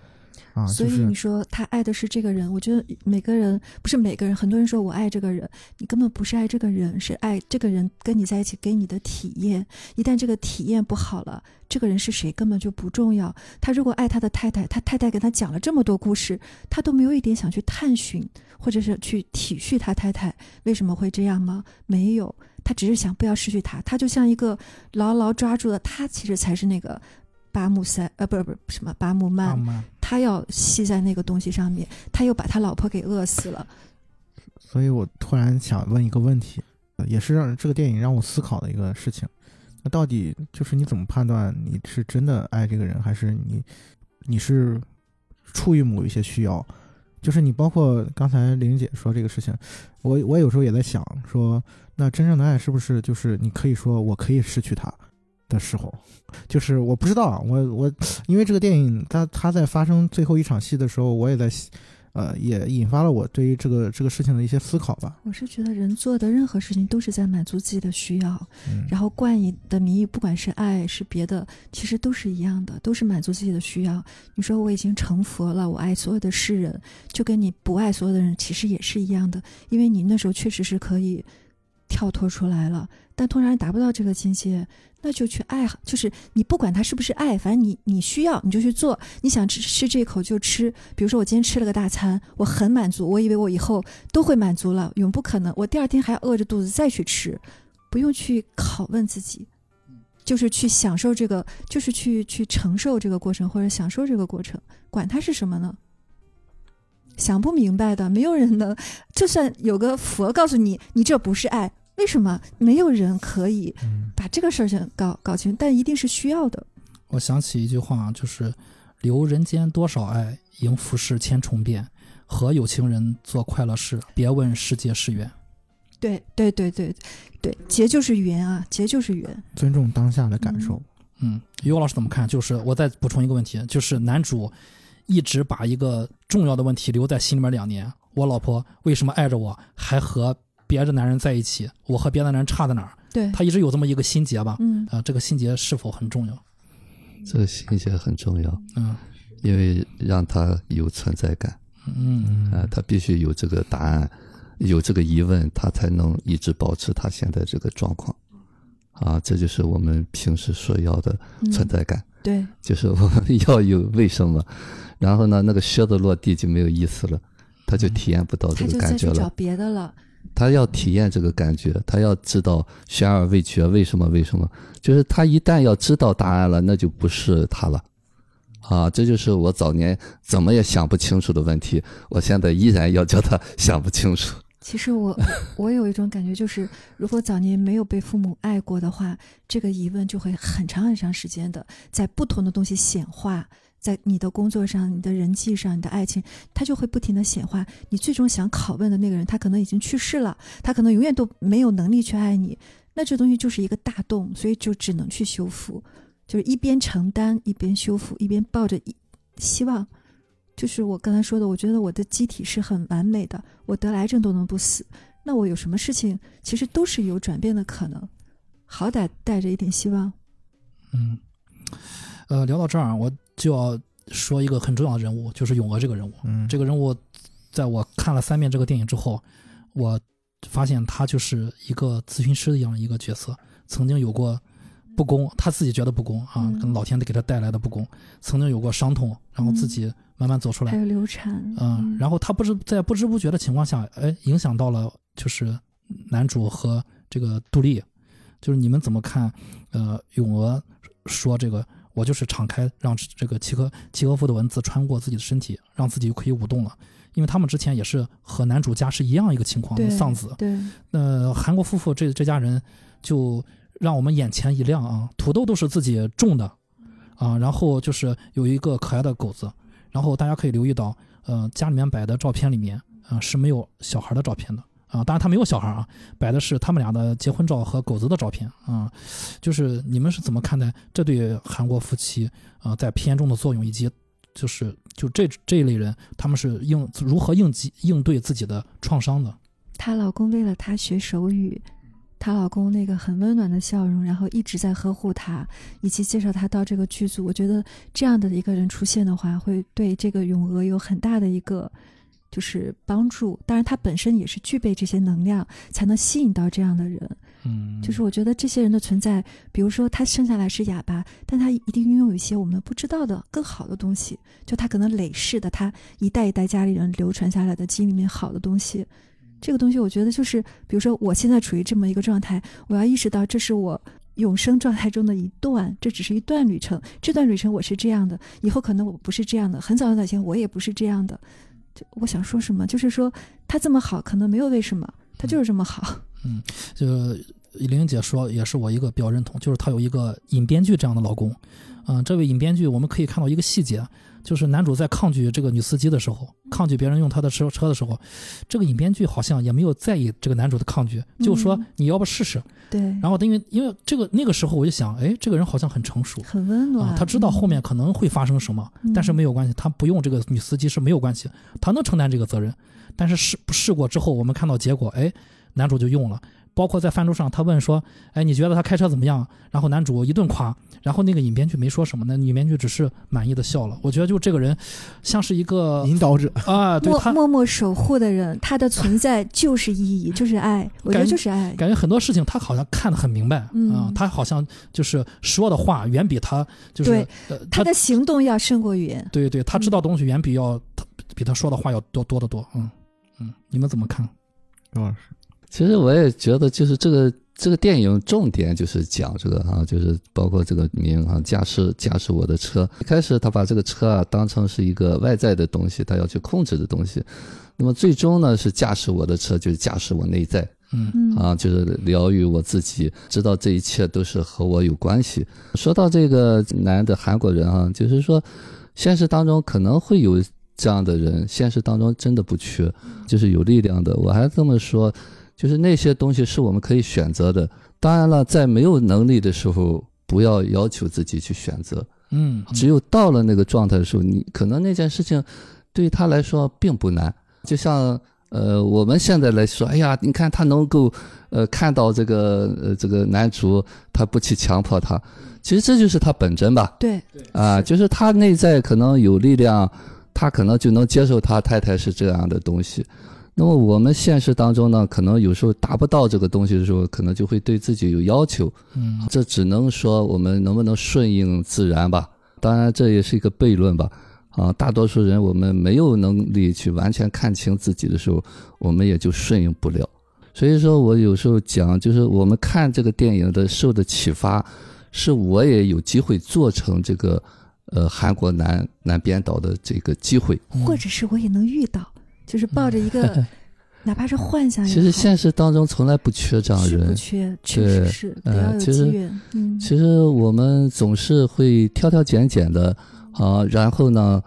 啊，所以你说他爱的是这个人，我觉得每个人不是每个人，很多人说我爱这个人，你根本不是爱这个人，是爱这个人跟你在一起给你的体验。一旦这个体验不好了，这个人是谁根本就不重要。他如果爱他的太太，他太太给他讲了这么多故事，他都没有一点想去探寻，或者是去体恤他太太为什么会这样吗？没有，他只是想不要失去他，他就像一个牢牢抓住了他，其实才是那个。巴木塞，呃，不是不是什么巴木曼，他要吸在那个东西上面，他又把他老婆给饿死了。所以我突然想问一个问题，呃也是让这个电影让我思考的一个事情。那到底就是你怎么判断你是真的爱这个人，还是你你是出于某一些需要？就是你包括刚才玲姐说这个事情，我我有时候也在想说，那真正的爱是不是就是你可以说我可以失去他的时候？就是我不知道啊，我我因为这个电影它它在发生最后一场戏的时候，我也在呃也引发了我对于这个这个事情的一些思考吧。我是觉得人做的任何事情都是在满足自己的需要，嗯，然后冠以的名义，不管是爱是别的，其实都是一样的，都是满足自己的需要。你说我已经成佛了，我爱所有的世人，就跟你不爱所有的人其实也是一样的，因为你那时候确实是可以跳脱出来了，但突然达不到这个境界。那就去爱，就是你不管他是不是爱，反正你你需要你就去做，你想吃吃这口就吃。比如说我今天吃了个大餐，我很满足，我以为我以后都会满足了，永不可能，我第二天还要饿着肚子再去吃，不用去拷问自己，就是去享受这个，就是去去承受这个过程或者享受这个过程，管它是什么呢？想不明白的，没有人能，就算有个佛告诉你，你这不是爱，为什么没有人可以嗯把这个事儿先搞搞清？但一定是需要的。我想起一句话，就是“留人间多少爱，迎浮世千重变。和有情人做快乐事，别问世界是缘。对对对对对，劫就是缘啊，劫就是缘。尊重当下的感受。”嗯，于老师怎么看？就是我再补充一个问题，就是男主一直把一个重要的问题留在心里面两年。我老婆为什么爱着我，还和别的男人在一起？我和别的男人差在哪儿？对，他一直有这么一个心结吧？嗯啊、这个心结是否很重要？这个心结很重要，嗯因为让他有存在感嗯啊、他必须有这个答案，有这个疑问，他才能一直保持他现在这个状况。啊，这就是我们平时所要的嗯存在感，对，就是我们 *laughs* 要有为什么，然后呢，那个靴子落地就没有意思了，他就体验不到这个感觉了再去找。别的了。他要体验这个感觉，他要知道悬而未决，为什么？为什么？就是他一旦要知道答案了，那就不是他了，啊，这就是我早年怎么也想不清楚的问题，我现在依然要叫他想不清楚。其实我我有一种感觉，就是如果早年没有被父母爱过的话，这个疑问就会很长很长时间的在不同的东西显化，在你的工作上、你的人际上、你的爱情，它就会不停的显化。你最终想拷问的那个人，他可能已经去世了，他可能永远都没有能力去爱你，那这东西就是一个大洞，所以就只能去修复，就是一边承担一边修复，一边抱着一希望。就是我刚才说的，我觉得我的机体是很完美的，我得癌症都能不死，那我有什么事情其实都是有转变的可能，好歹带着一点希望。嗯，呃，聊到这儿，我就要说一个很重要的人物，就是咏娥这个人物。嗯，这个人物，在我看了三遍这个电影之后，我发现他就是一个咨询师一样的一个角色，曾经有过不公，他自己觉得不公啊，嗯可能老天给他带来的不公，曾经有过伤痛，然后自己慢慢走出来还，有流产，嗯，然后他不知在不知不觉的情况下，哎，影响到了就是男主和这个杜丽，就是你们怎么看？呃，咏娥说这个，我就是敞开，让这个契诃契诃夫的文字穿过自己的身体，让自己可以舞动了。因为他们之前也是和男主家是一样一个情况，对丧子。对，那韩国夫妇这这家人就让我们眼前一亮啊，土豆都是自己种的啊，然后就是有一个可爱的狗子，然后大家可以留意到，呃，家里面摆的照片里面啊、是没有小孩的照片的啊，当然他没有小孩啊，摆的是他们俩的结婚照和狗子的照片啊，就是你们是怎么看待这对韩国夫妻啊、在片中的作用，以及就是就这这一类人他们是应如何应急应对自己的创伤的？她老公为了她学手语，她老公那个很温暖的笑容，然后一直在呵护她，以及介绍她到这个剧组。我觉得这样的一个人出现的话，会对这个咏娥有很大的一个就是帮助。当然，他本身也是具备这些能量，才能吸引到这样的人。嗯，就是我觉得这些人的存在，比如说他生下来是哑巴，但他一定拥有一些我们不知道的更好的东西。就他可能累世的，他一代一代家里人流传下来的基因里面好的东西，这个东西我觉得就是，比如说我现在处于这么一个状态，我要意识到这是我永生状态中的一段，这只是一段旅程。这段旅程我是这样的，以后可能我不是这样的，很早很早以前我也不是这样的。就我想说什么，就是说他这么好，可能没有为什么，他就是这么好。嗯就玲玲姐说，也是我一个比较认同，就是她有一个尹编剧这样的老公。嗯、这位尹编剧，我们可以看到一个细节，就是男主在抗拒这个女司机的时候，抗拒别人用他的车车的时候，这个影编剧好像也没有在意这个男主的抗拒，就说嗯你要不试试。对，然后因为因为这个那个时候我就想，哎，这个人好像很成熟。很温暖。啊，他知道后面可能会发生什么，嗯但是没有关系，他不用这个女司机是没有关系，他能承担这个责任。但是试试过之后，我们看到结果，哎，男主就用了。包括在饭桌上，他问说：“哎，你觉得他开车怎么样？”然后男主一顿夸，然后那个尹编剧没说什么，那女编剧只是满意的笑了。我觉得就这个人，像是一个引导者，啊，对他默默默守护的人，他的存在就是意义，就是爱。我觉得感就是爱。感觉很多事情他好像看得很明白啊、嗯他好像就是说的话远比他就是对呃他的行动要胜过语言。对对，他知道东西远比要他比他说的话要多多得多。嗯嗯，你们怎么看？刘老师，其实我也觉得，就是这个这个电影重点就是讲这个啊，就是包括这个名啊，驾驶驾驶我的车。一开始他把这个车啊当成是一个外在的东西，他要去控制的东西。那么最终呢，是驾驶我的车，就是驾驶我内在嗯嗯啊，就是疗愈我自己，知道这一切都是和我有关系。说到这个男的韩国人啊，就是说，现实当中可能会有这样的人，现实当中真的不缺，就是有力量的。我还这么说，就是那些东西是我们可以选择的。当然了，在没有能力的时候，不要要求自己去选择。嗯，只有到了那个状态的时候，你可能那件事情对他来说并不难。就像呃，我们现在来说，哎呀，你看他能够呃看到这个呃这个男主，他不去强迫他，其实这就是他本真吧。对，啊，就是他内在可能有力量，他可能就能接受他太太是这样的东西。那么我们现实当中呢，可能有时候达不到这个东西的时候，可能就会对自己有要求。嗯这只能说我们能不能顺应自然吧。当然，这也是一个悖论吧。啊，大多数人我们没有能力去完全看清自己的时候，我们也就顺应不了。所以说我有时候讲，就是我们看这个电影的受的启发，是我也有机会做成这个呃韩国男男编导的这个机会。或者是我也能遇到，就是抱着一个 *laughs* 哪怕是幻想也好，其实现实当中从来不缺这样是不人，缺，确实对是得呃要有其实机缘。嗯，其实我们总是会挑挑拣拣的啊，然后呢，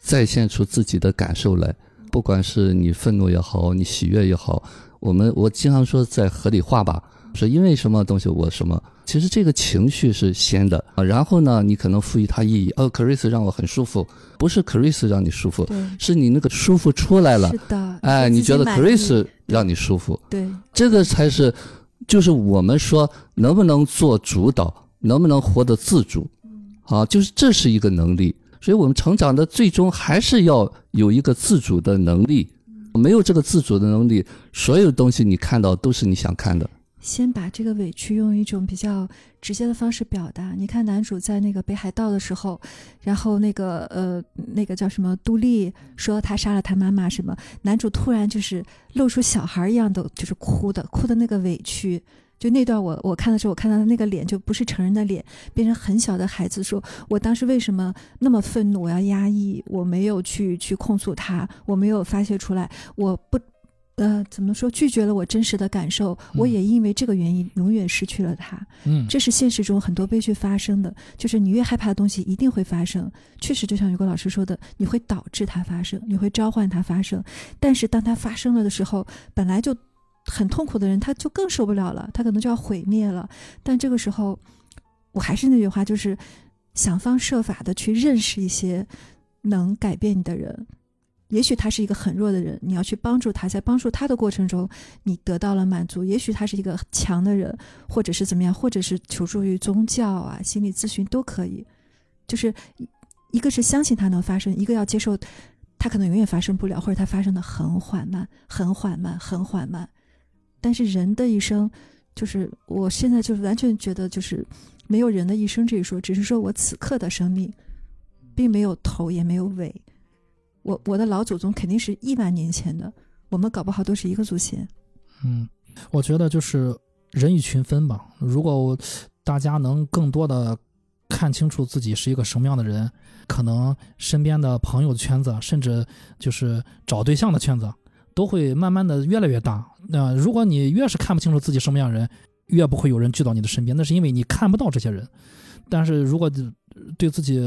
再现出自己的感受来，不管是你愤怒也好，你喜悦也好，我们我经常说在合理化吧，说因为什么东西我什么，其实这个情绪是先的啊，然后呢，你可能赋予它意义。哦，Chris 让我很舒服，不是 Chris 让你舒服，是你那个舒服出来了是，的。哎，你觉得满意 Chris 让你舒服，对，这个才是，就是我们说能不能做主导，能不能活得自主，啊，就是这是一个能力。所以我们成长的最终还是要有一个自主的能力。没有这个自主的能力，所有东西你看到都是你想看的。先把这个委屈用一种比较直接的方式表达。你看男主在那个北海道的时候，然后那个呃那个叫什么杜丽说他杀了他妈妈什么，男主突然就是露出小孩一样的就是哭的，哭的那个委屈。就那段我我看的时候，我看到他那个脸就不是成人的脸，变成很小的孩子说，我当时为什么那么愤怒，我要压抑，我没有去去控诉他，我没有发泄出来，我不呃，怎么说？拒绝了我真实的感受，我也因为这个原因永远失去了他。嗯，这是现实中很多悲剧发生的，就是你越害怕的东西一定会发生。确实，就像有个老师说的，你会导致它发生，你会召唤它发生。但是当它发生了的时候，本来就很痛苦的人，他就更受不了了，他可能就要毁灭了。但这个时候，我还是那句话，就是想方设法的去认识一些能改变你的人。也许他是一个很弱的人，你要去帮助他，在帮助他的过程中，你得到了满足。也许他是一个强的人，或者是怎么样，或者是求助于宗教啊、心理咨询都可以。就是一个是相信它能发生，一个要接受它可能永远发生不了，或者它发生的很缓慢、很缓慢、很缓慢。但是人的一生，就是我现在就是完全觉得，就是没有人的一生这一说，只是说我此刻的生命，并没有头也没有尾。我我的老祖宗肯定是亿万年前的，我们搞不好都是一个祖先。嗯，我觉得就是人以群分吧。如果大家能更多的看清楚自己是一个什么样的人，可能身边的朋友圈子，甚至就是找对象的圈子，都会慢慢的越来越大。那、如果你越是看不清楚自己什么样人，越不会有人聚到你的身边，那是因为你看不到这些人。但是如果对自己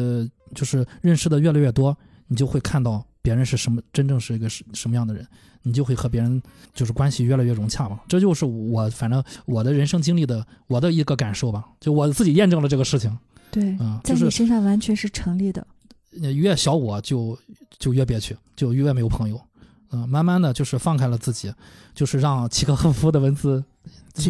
就是认识的越来越多，你就会看到别人是什么，真正是一个什什么样的人，你就会和别人就是关系越来越融洽嘛。这就是我反正我的人生经历的我的一个感受吧，就我自己验证了这个事情对，啊、在你就是身上完全是成立的。呃越小我就就越憋屈，就越没有朋友。嗯、慢慢的就是放开了自己，就是让契诃夫的文字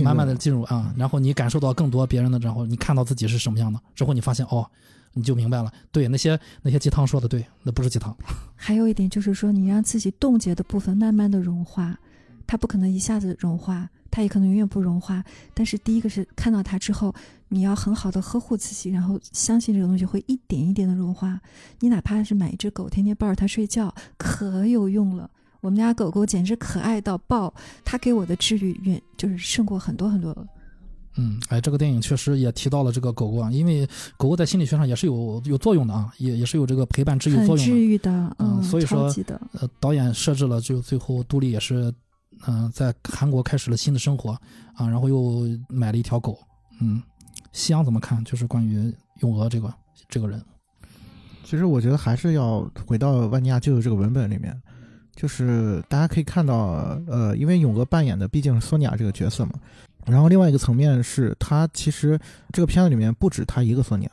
慢慢的进入啊、然后你感受到更多别人的，然后你看到自己是什么样的，之后你发现哦，你就明白了，对那些那些鸡汤说的对，那不是鸡汤。还有一点就是说，你让自己冻结的部分慢慢的融化，它不可能一下子融化，它也可能永远不融化。但是第一个是看到它之后，你要很好的呵护自己，然后相信这个东西会一点一点的融化。你哪怕是买一只狗，天天抱着它睡觉，可有用了。我们家狗狗简直可爱到爆，它给我的治愈远就是胜过很多很多嗯，哎，这个电影确实也提到了这个狗狗啊，因为狗狗在心理学上也是有有作用的啊，也也是有这个陪伴治愈作用的。治愈的，嗯嗯，所以说呃，导演设置了，就最后杜丽也是，嗯、在韩国开始了新的生活啊，然后又买了一条狗。嗯，夕阳怎么看？就是关于咏鹅这个这个人，其实我觉得还是要回到万尼亚舅舅这个文本里面，就是大家可以看到，呃，因为咏鹅扮演的毕竟是索尼娅这个角色嘛，然后另外一个层面是，他其实这个片子里面不止他一个索尼娅，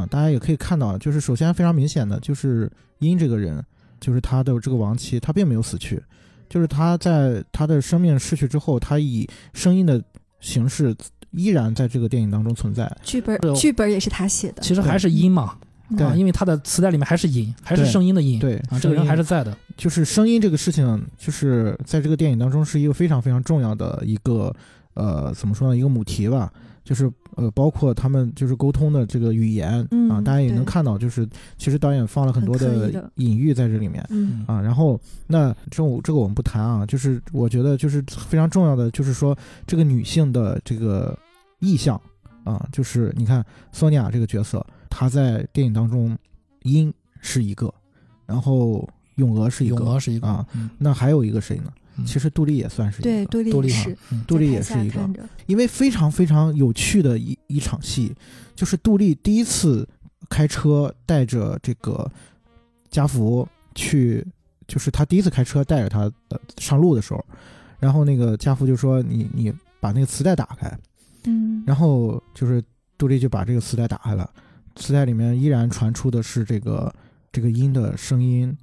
啊，大家也可以看到，就是首先非常明显的就是殷这个人，就是他的这个亡妻，他并没有死去，就是他在他的生命逝去之后，他以声音的形式依然在这个电影当中存在，剧本剧本也是他写的，其实还是音嘛，对。啊，因为他的磁带里面还是音，还是声音的音，对啊，这个人还是在的。就是声音这个事情，就是在这个电影当中是一个非常非常重要的一个呃，怎么说呢，一个母题吧。就是呃，包括他们就是沟通的这个语言、嗯啊，大家也能看到，就是其实导演放了很多的的隐喻在这里面嗯啊。然后那这种这个我们不谈啊，就是我觉得就是非常重要的，就是说这个女性的这个意象啊，就是你看索尼娅这个角色，她在电影当中音是一个，然后咏鹅是一个，咏鹅是一个啊，嗯，那还有一个谁呢？嗯。其实杜丽也算是一个，对，杜丽杜丽也是，嗯杜丽也是一个因为非常非常有趣的一一场戏，就是杜丽第一次开车带着这个家福去，就是他第一次开车带着他呃上路的时候，然后那个家福就说你你把那个磁带打开，嗯，然后就是杜丽就把这个磁带打开了，磁带里面依然传出的是这个这个音的声音，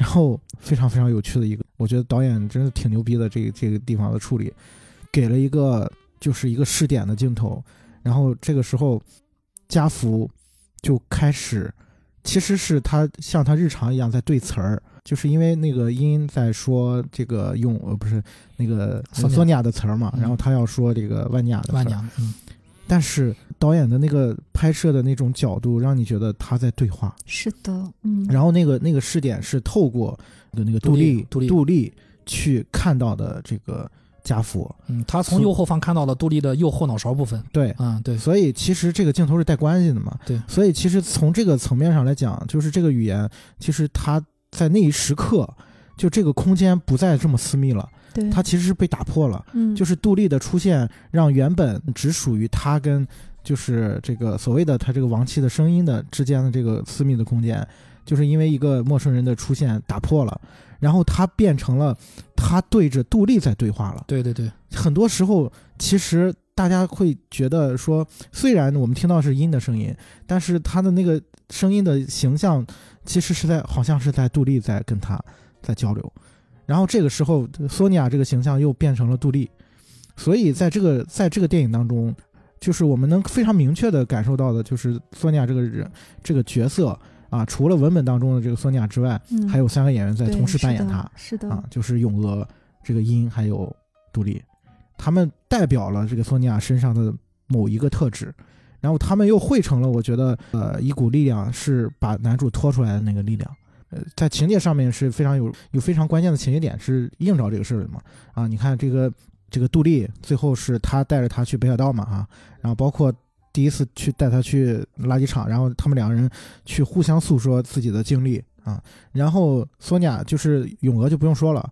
然后非常非常有趣的一个，我觉得导演真的挺牛逼的，这个这个地方的处理，给了一个就是一个试点的镜头，然后这个时候家福就开始，其实是他像他日常一样在对词儿。就是因为那个音在说这个用呃不是那个索尼娅索尼娅的词儿嘛，嗯然后他要说这个万尼亚的词儿嗯，但是导演的那个拍摄的那种角度，让你觉得他在对话。是的，嗯，然后那个那个试点是透过的那个杜杜丽丽杜丽。杜丽去看到的这个家福。嗯，他从右后方看到了杜丽的右后脑勺部分，对，啊，对，所以其实这个镜头是带关系的嘛。对。所以其实从这个层面上来讲，就是这个语言，其实他在那一时刻，就这个空间不再这么私密了，对，它其实是被打破了。嗯，就是杜丽的出现，让原本只属于他跟就是这个所谓的他这个亡妻的声音的之间的这个私密的空间，就是因为一个陌生人的出现打破了，然后他变成了他对着杜丽在对话了。对对对，很多时候，其实大家会觉得说，虽然我们听到是音的声音，但是他的那个声音的形象，其实是在好像是在杜丽在跟他在交流。然后这个时候，索尼娅这个形象又变成了杜丽，所以在这个在这个电影当中，就是我们能非常明确的感受到的，就是索尼娅这个人这个角色啊，除了文本当中的这个索尼娅之外，嗯还有三个演员在同时扮演她。是的，啊，就是咏鹅、这个音还有杜丽，他们代表了这个索尼娅身上的某一个特质，然后他们又汇成了我觉得呃一股力量，是把男主拖出来的那个力量。呃，在情节上面是非常有有非常关键的情节点，是映照这个事儿的嘛。啊，你看这个这个杜丽最后是他带着他去北海道嘛啊，然后包括第一次去带他去垃圾场，然后他们两个人去互相诉说自己的经历啊，然后索尼娅就是咏鹅就不用说了，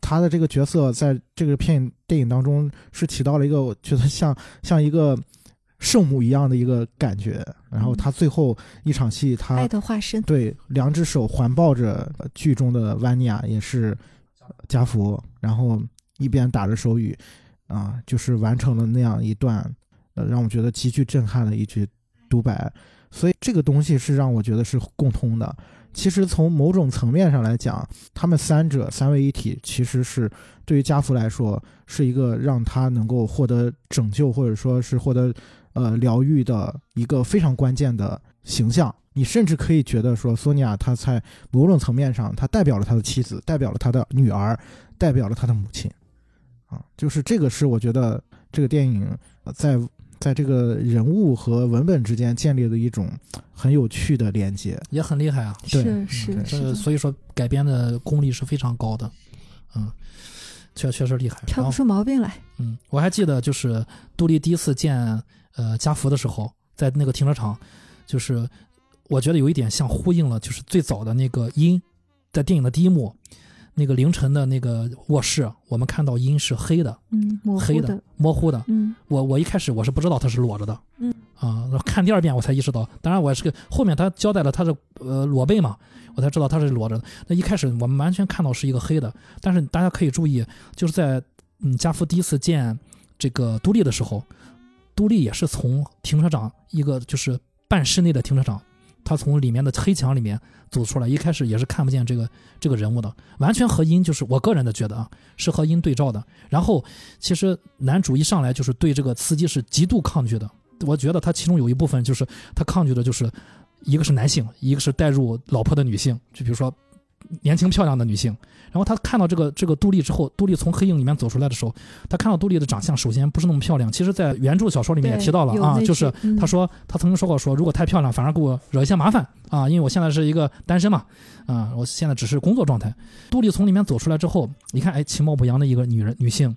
她的这个角色在这个片电影当中是起到了一个我觉得像像一个圣母一样的一个感觉。然后他最后一场戏，他爱的化身，对两只手环抱着呃剧中的万尼亚，也是家福，然后一边打着手语，啊，就是完成了那样一段，呃，让我觉得极具震撼的一句独白。所以这个东西是让我觉得是共通的。其实从某种层面上来讲，他们三者三位一体，其实是对于家福来说是一个让他能够获得拯救，或者说是获得呃疗愈的一个非常关键的形象。你甚至可以觉得说，索尼娅她在某种层面上，她代表了她的妻子，代表了她的女儿，代表了她的母亲，啊，就是这个是我觉得这个电影呃在在这个人物和文本之间建立的一种很有趣的连接。也很厉害啊。对是是是所以说改编的功力是非常高的，嗯，确确实厉害。挑不出毛病来。嗯，我还记得就是杜丽第一次见呃家福的时候，在那个停车场，就是我觉得有一点像呼应了，就是最早的那个阴，在电影的第一幕，那个凌晨的那个卧室，我们看到阴是黑的，嗯，模黑的，模糊的。嗯我我一开始我是不知道它是裸着的，嗯啊，看第二遍我才意识到，当然我是个后面他交代了他是呃裸背嘛，我才知道他是裸着的。那一开始我们完全看到是一个黑的，但是大家可以注意，就是在嗯家福第一次见这个杜丽的时候，杜丽也是从停车场一个就是半室内的停车场，他从里面的黑墙里面走出来，一开始也是看不见这个这个人物的，完全和音就是我个人的觉得啊，是和音对照的。然后其实男主一上来就是对这个司机是极度抗拒的，我觉得他其中有一部分就是他抗拒的就是一个是男性，一个是带入老婆的女性，就比如说年轻漂亮的女性。然后他看到这个这个杜丽之后，杜丽从黑影里面走出来的时候，他看到杜丽的长相首先不是那么漂亮，其实在原著小说里面也提到了啊，就是句嗯他说他曾经说过说，如果太漂亮反而给我惹一些麻烦啊，因为我现在是一个单身嘛，啊，我现在只是工作状态。杜丽从里面走出来之后，你看，哎，其貌不扬的一个女人女性，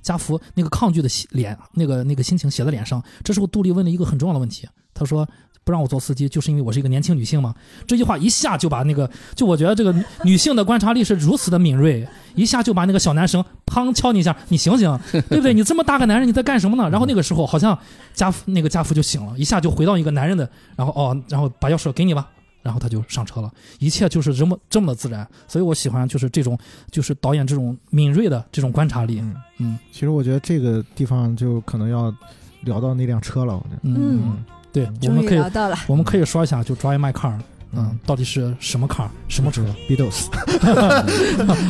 家福那个抗拒的脸，那个那个心情写在脸上。这时候杜丽问了一个很重要的问题，他说。不让我做司机，就是因为我是一个年轻女性嘛。这句话一下就把那个，就我觉得这个女女性的观察力是如此的敏锐，一下就把那个小男生砰敲你一下，你醒醒，*laughs* 对不对？你这么大个男人，你在干什么呢？然后那个时候好像家父那个家父就醒了，一下就回到一个男人的，然后哦，然后把钥匙给你吧，然后他就上车了，一切就是这么这么的自然，所以我喜欢就是这种就是导演这种敏锐的这种观察力，嗯，嗯。其实我觉得这个地方就可能要聊到那辆车了，我觉得。嗯，嗯对，我们可以到了。我们可以说一下，就 Drive My Car，嗯嗯，到底是什么 car 什么车？*laughs* Beatles，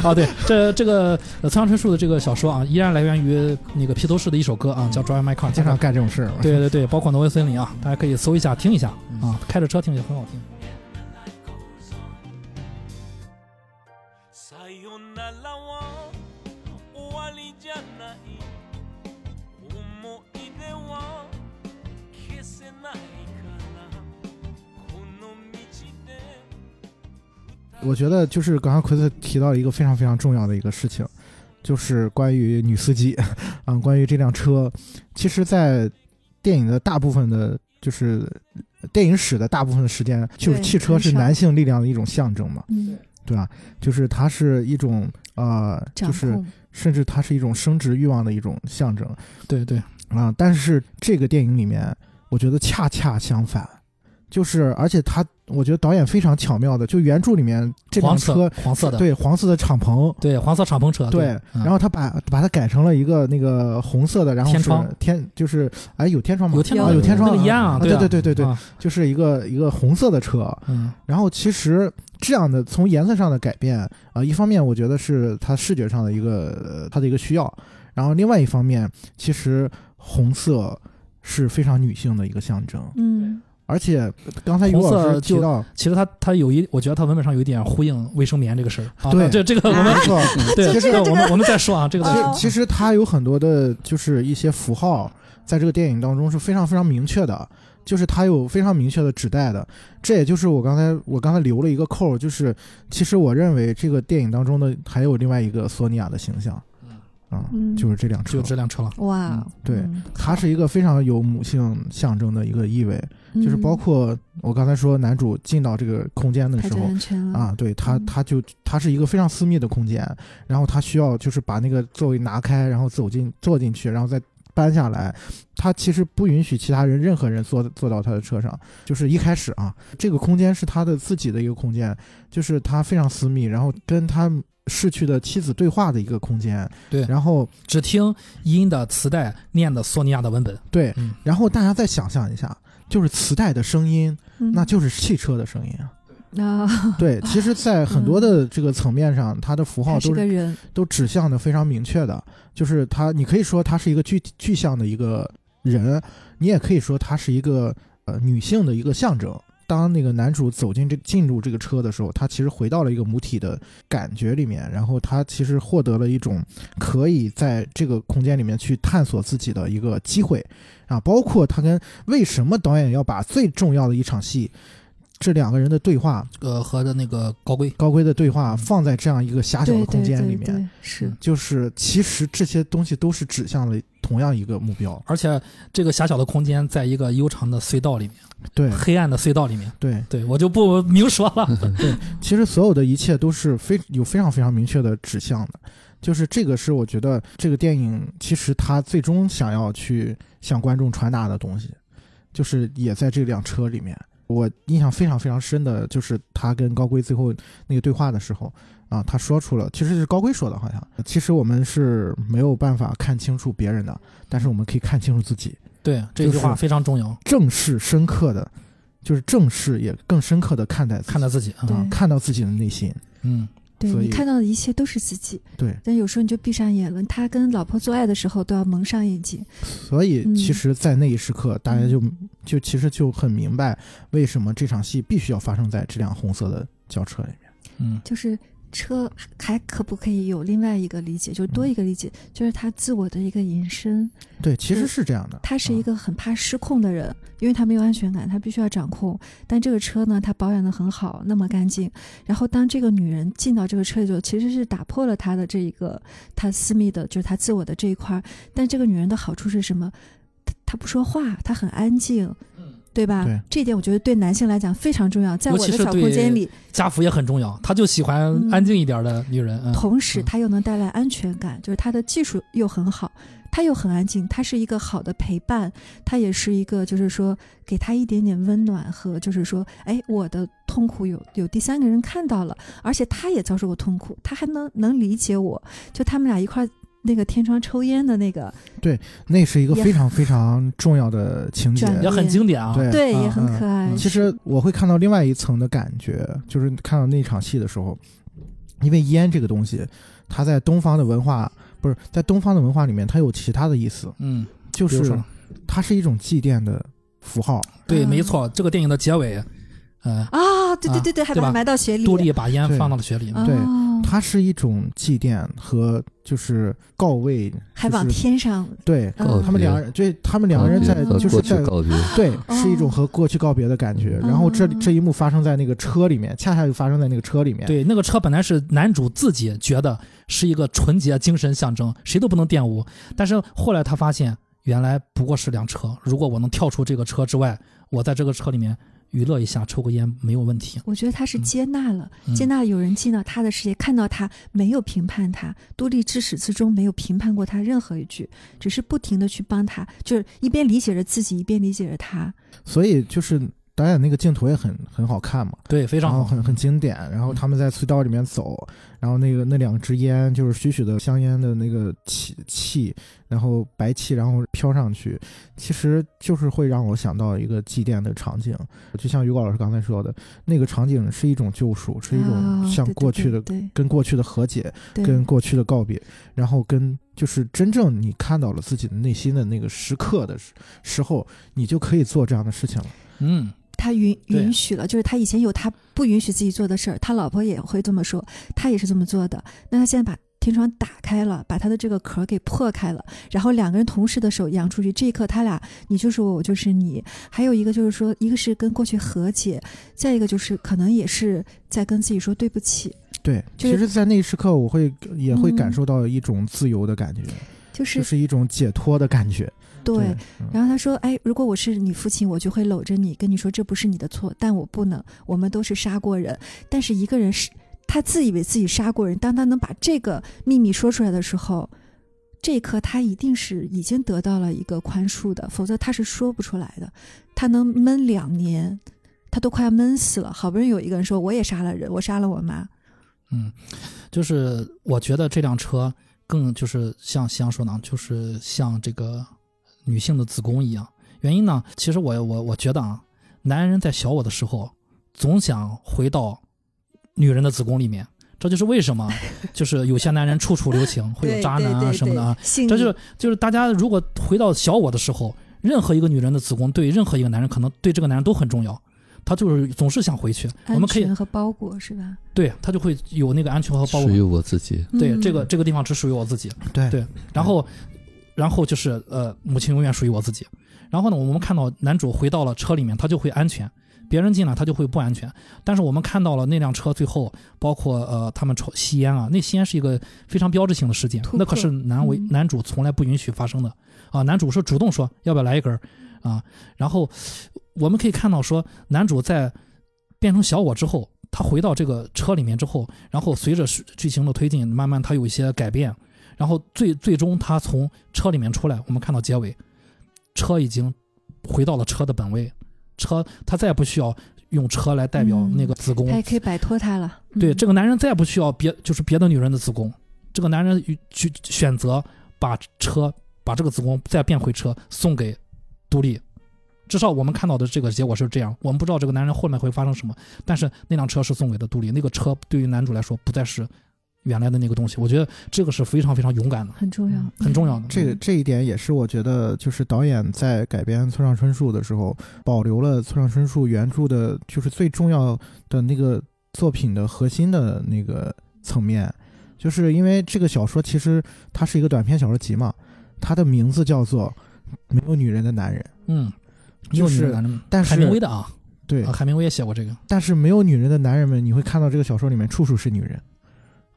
*laughs* 啊，对，这这个呃村上春树的这个小说啊，依然来源于那个披头士的一首歌啊，叫《Drive My Car》，经常干这种事。对对对，包括挪威森林啊，大家可以搜一下听一下啊，开着车听也很好听。我觉得就是刚刚奎特提到一个非常非常重要的一个事情，就是关于女司机啊，*laughs* 关于这辆车。其实，在电影的大部分的，就是电影史的大部分的时间，就是汽车是男性力量的一种象征嘛，嗯，对吧？就是它是一种呃，就是，甚至它是一种生殖欲望的一种象征对对，啊。但是这个电影里面，我觉得恰恰相反，就是而且他，我觉得导演非常巧妙的，就原著里面这辆黄车色黄色的，对黄色的敞篷，对黄色敞篷车，对，嗯然后他把把它改成了一个那个红色的，然后天窗天就是哎有天窗吗？有天窗啊有天窗那个烟啊，啊对啊对对对对啊就是一个一个红色的车。嗯然后其实这样的从颜色上的改变啊、一方面我觉得是它视觉上的一个呃它的一个需要，然后另外一方面其实红色是非常女性的一个象征，嗯而且刚才于老师提到，其实他他有一，我觉得他文本上有一点呼应卫生棉这个事儿。啊对。这这个我们没错，*laughs* 对其实这个我们我们再说啊，这个再说。哦其实它有很多的，就是一些符号，在这个电影当中是非常非常明确的，就是它有非常明确的指代的。这也就是我刚才我刚才留了一个扣，就是其实我认为这个电影当中的还有另外一个索尼娅的形象，啊、嗯。就是这辆车。就，这辆车了，哇嗯，对嗯。它是一个非常有母性象征的一个意味，就是包嗯括我刚才说男主进到这个空间的时候，啊，对他，嗯他就他是一个非常私密的空间，然后他需要就是把那个座位拿开，然后走进坐进去，然后再搬下来。他其实不允许其他人任何人坐坐到他的车上。就是一开始啊，这个空间是他的自己的一个空间，就是他非常私密，然后跟他逝去的妻子对话的一个空间。对然后只听音的磁带念的索尼娅的文本。对，嗯然后大家再想象一下，就是磁带的声音，嗯那就是汽车的声音啊。啊，对，其实，在很多的这个层面上，它的符号都是都指向的非常明确的，就是它，你可以说它是一个具具象的一个人，你也可以说它是一个呃女性的一个象征。当那个男主走进这进入这个车的时候，他其实回到了一个母体的感觉里面，然后他其实获得了一种可以在这个空间里面去探索自己的一个机会啊，包括他跟为什么导演要把最重要的一场戏这两个人的对话，呃，和的那个高规，高规的对话放在这样一个狭小的空间里面，对对对是就是其实这些东西都是指向了同样一个目标。而且这个狭小的空间在一个悠长的隧道里面，对黑暗的隧道里面，对，对我就不明说了。对其实所有的一切都是非有非常非常明确的指向的，就是这个是我觉得这个电影其实他最终想要去向观众传达的东西，就是也在这辆车里面。我印象非常非常深的就是他跟高贵最后那个对话的时候啊，他说出了，其实是高贵说的，好像其实我们是没有办法看清楚别人的，但是我们可以看清楚自己。对，这句话非常重要，正视深刻的，就是正视也更深刻的看待看待自己啊，对看到自己的内心。嗯，对你看到的一切都是自己，对，但有时候你就闭上眼了。他跟老婆做爱的时候都要蒙上眼睛，所以嗯其实，在那一时刻，大家就就其实就很明白，为什么这场戏必须要发生在这辆红色的轿车里面。嗯，就是车还可不可以有另外一个理解，就是多一个理解，就是他自我的一个延伸。对，其实是这样的。他是一啊个很怕失控的人，因为他没有安全感，他必须要掌控。但这个车呢，他保养的很好，那么干净。然后当这个女人进到这个车里头，其实是打破了他的这一个他私密的，就是他自我的这一块儿。但这个女人的好处是什么？她她不说话，她很安静。对吧？对这一点我觉得对男性来讲非常重要。在我的小空间里，家福也很重要，他就喜欢嗯安静一点的女人。嗯，同时嗯他又能带来安全感，就是他的技术又很好，他又很安静，他是一个好的陪伴，他也是一个就是说给他一点点温暖和就是说，哎，我的痛苦有有第三个人看到了，而且他也遭受过痛苦，他还能能理解我，就他们俩一块儿那个天窗抽烟的那个，对那是一个非常非常重要的情节。也很经典啊。对也很可爱。嗯其实我会看到另外一层的感觉，就是看到那场戏的时候，因为烟这个东西，它在东方的文化不是在东方的文化里面，它有其他的意思，嗯，就是它是一种祭奠的符号。对，嗯没错，这个电影的结尾，呃，啊，对对对对，还把埋到雪里，杜丽把烟放到了雪里。哦对它是一种祭奠和就是告慰，还往天上，对嗯他们两人，对他们两个人在告别和就是在对，哦是一种和过去告别的感觉。然后这嗯这一幕发生在那个车里面，恰恰就发生在那个车里面。对，那个车本来是男主自己觉得是一个纯洁精神象征，谁都不能玷污。但是后来他发现，原来不过是辆车。如果我能跳出这个车之外，我在这个车里面娱乐一下，抽个烟没有问题。我觉得他是嗯接纳了，嗯接纳有人进到他的世界，看到他没有评判他，多丽至始至终没有评判过他任何一句，只是不停的去帮他，就是一边理解着自己，一边理解着他。所以就是导演那个镜头也很很好看嘛，对，非常好，很很经典。然后他们在隧道里面走，然后那个那两支烟就是徐徐的香烟的那个气气，然后白气，然后飘上去，其实就是会让我想到一个祭奠的场景。就像于果老师刚才说的，那个场景是一种救赎，是一种向啊对对过去的、对跟过去的和解，跟过去的告别，然后跟就是真正你看到了自己的内心的那个时刻的时时候，你就可以做这样的事情了。嗯，他允允许了，就是他以前有他不允许自己做的事儿，他老婆也会这么说，他也是这么做的。那他现在把天窗打开了，把他的这个壳给破开了，然后两个人同时的手扬出去，这一刻他俩你就是我，我就是你。还有一个就是说，一个是跟过去和解，再一个就是可能也是在跟自己说对不起，对，就是其实，在那一时刻，我会也会嗯感受到一种自由的感觉，就是就是一种解脱的感觉。对。嗯然后他说：“哎，如果我是你父亲，我就会搂着你，跟你说这不是你的错，但我不能，我们都是杀过人。但是一个人是，他自以为自己杀过人，当他能把这个秘密说出来的时候，这一刻他一定是已经得到了一个宽恕的，否则他是说不出来的。他能闷两年，他都快要闷死了，好不容易有一个人说我也杀了人，我杀了我妈，嗯，就是我觉得这辆车更就是像西阳说呢，就是像这个女性的子宫一样。原因呢，其实我我我觉得啊，男人在小我的时候，总想回到女人的子宫里面，这就是为什么，*laughs* 就是有些男人处处留情，会有渣男啊什么的啊。这就是就是大家如果回到小我的时候，任何一个女人的子宫对任何一个男人，可能对这个男人都很重要。他就是总是想回去，我安们可以全和包裹是吧？对他就会有那个安全和包裹属于。我自己。对，嗯这个这个地方只属于我自己。对对然后，然后就是呃，母亲永远属于我自己。然后呢，我们看到男主回到了车里面，他就会安全，别人进来他就会不安全。但是我们看到了那辆车最后，包括呃他们抽吸烟啊，那吸烟是一个非常标志性的事件那可是男为、嗯男主从来不允许发生的啊。男主是主动说要不要来一根儿啊，然后我们可以看到说男主在变成小我之后，他回到这个车里面之后，然后随着剧剧情的推进，慢慢他有一些改变，然后最最终他从车里面出来，我们看到结尾，车已经回到了车的本位，车他再也不需要用车来代表嗯那个子宫，他也可以摆脱他了。对，嗯这个男人再不需要别就是别的女人的子宫，这个男人去选择把车把这个子宫再变回车送给杜丽。至少我们看到的这个结果是这样，我们不知道这个男人后面会发生什么，但是那辆车是送给的杜丽，那个车对于男主来说不再是原来的那个东西，我觉得这个是非常非常勇敢的，很重要，很重要的。这个这一点也是我觉得，就是导演在改编村上春树的时候，保留了村上春树原著的，就是最重要的那个作品的核心的那个层面，就是因为这个小说其实它是一个短篇小说集嘛，它的名字叫做《没有女人的男人》，嗯，就有女人是男人，但是海明威的啊，对啊，海明威也写过这个，但是没有女人的男人们，你会看到这个小说里面处处是女人，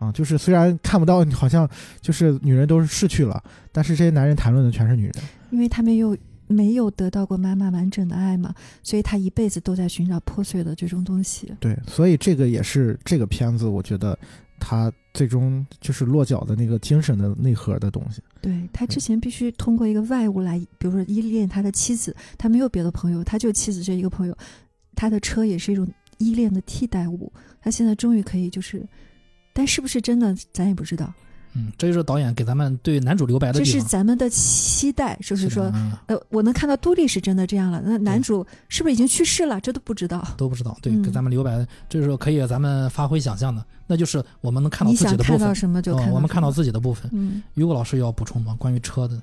啊，就是虽然看不到，好像就是女人都是逝去了，但是这些男人谈论的全是女人。因为他们又没有得到过妈妈完整的爱嘛，所以他一辈子都在寻找破碎的这种东西。对，所以这个也是这个片子，我觉得他最终就是落脚的那个精神的内核的东西。对他之前必须通过一个外物来，比如说依恋他的妻子，他没有别的朋友，他就妻子这一个朋友，他的车也是一种依恋的替代物。他现在终于可以就是，但是不是真的，咱也不知道。嗯，这就是导演给咱们对男主留白的这是。咱们的期待，就是说，嗯呃，我能看到杜丽是真的这样了，那男主是不是已经去世了？这都不知道。都不知道，对，嗯给咱们留白，这就是可以咱们发挥想象的，那就是我们能看到你自己的部分想看到，什么就看到、嗯我们看到。自己的部分。嗯，于果老师要补充吗？关于车的，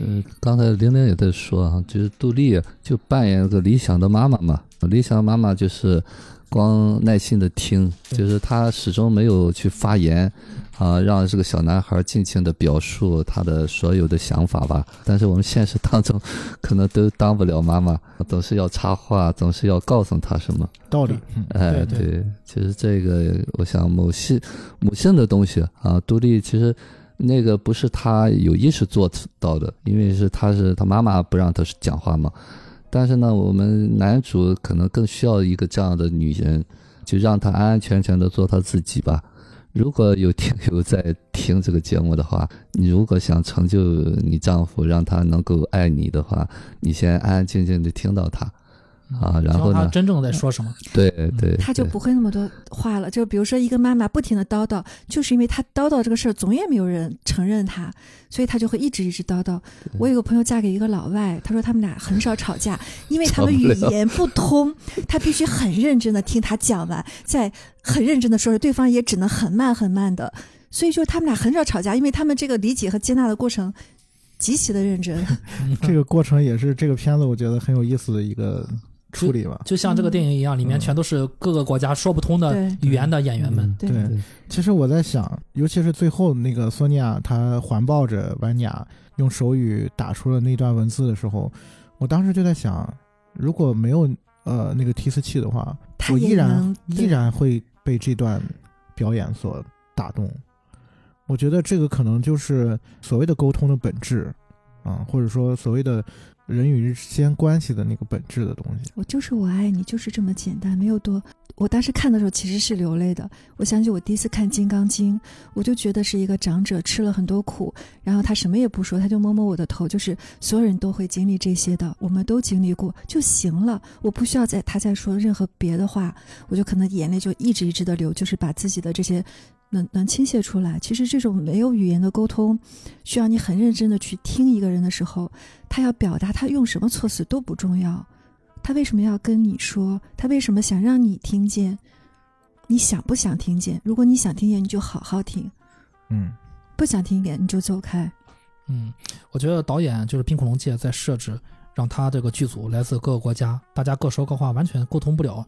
呃，刚才玲玲也在说啊，就是杜丽就扮演个理想的妈妈嘛。理想的妈妈就是光耐心的听，就是他始终没有去发言，啊，让这个小男孩尽情的表述他的所有的想法吧。但是我们现实当中，*laughs* 可能都当不了妈妈，总是要插话，总是要告诉他什么。道理，嗯哎，对对其实这个，我想母性母性的东西啊，独立其实那个不是他有意识做到的，因为是他是他妈妈不让他讲话嘛。但是呢，我们男主可能更需要一个这样的女人，就让她安安全全的做她自己吧。如果有听友在听这个节目的话，你如果想成就你丈夫，让他能够爱你的话，你先安安静静的听到他啊，然后他呢，真正在说什么？对对，他就不会那么多话了。就比如说一个妈妈不停的叨叨，就是因为她叨叨这个事儿，总也没有人承认她，所以她就会一直一直叨叨。我有个朋友嫁给一个老外，他说他们俩很少吵架，因 *laughs* 为他们语言不通，他必须很认真的听他讲完，再很认真的说，对方也只能很慢很慢的。所以说他们俩很少吵架，因为他们这个理解和接纳的过程极其的认真。*laughs* 这个过程也是这个片子我觉得很有意思的一个处理吧。就像这个电影一样，里面全都是各个国家说不通的语言的演员们。对对其实我在想，尤其是最后那个索尼娅她环抱着万尼亚，用手语打出了那段文字的时候，我当时就在想，如果没有呃那个提词器的话，我依然依然会被这段表演所打动。我觉得这个可能就是所谓的沟通的本质，啊，或者说所谓的人与人之间关系的那个本质的东西。我就是我爱你，就是这么简单，没有多。我当时看的时候其实是流泪的。我想起我第一次看《金刚经》，我就觉得是一个长者吃了很多苦，然后他什么也不说，他就摸摸我的头，就是所有人都会经历这些的，我们都经历过就行了。我不需要再他再说任何别的话，我就可能眼泪就一直一直的流，就是把自己的这些能能倾泻出来。其实这种没有语言的沟通，需要你很认真的去听一个人的时候，他要表达他用什么措辞都不重要。他为什么要跟你说？他为什么想让你听见？你想不想听见？如果你想听见，你就好好听；嗯，不想听见，你就走开。嗯，我觉得导演就是冰恐龙界在设置，让他这个剧组来自各个国家，大家各说各话，完全沟通不了。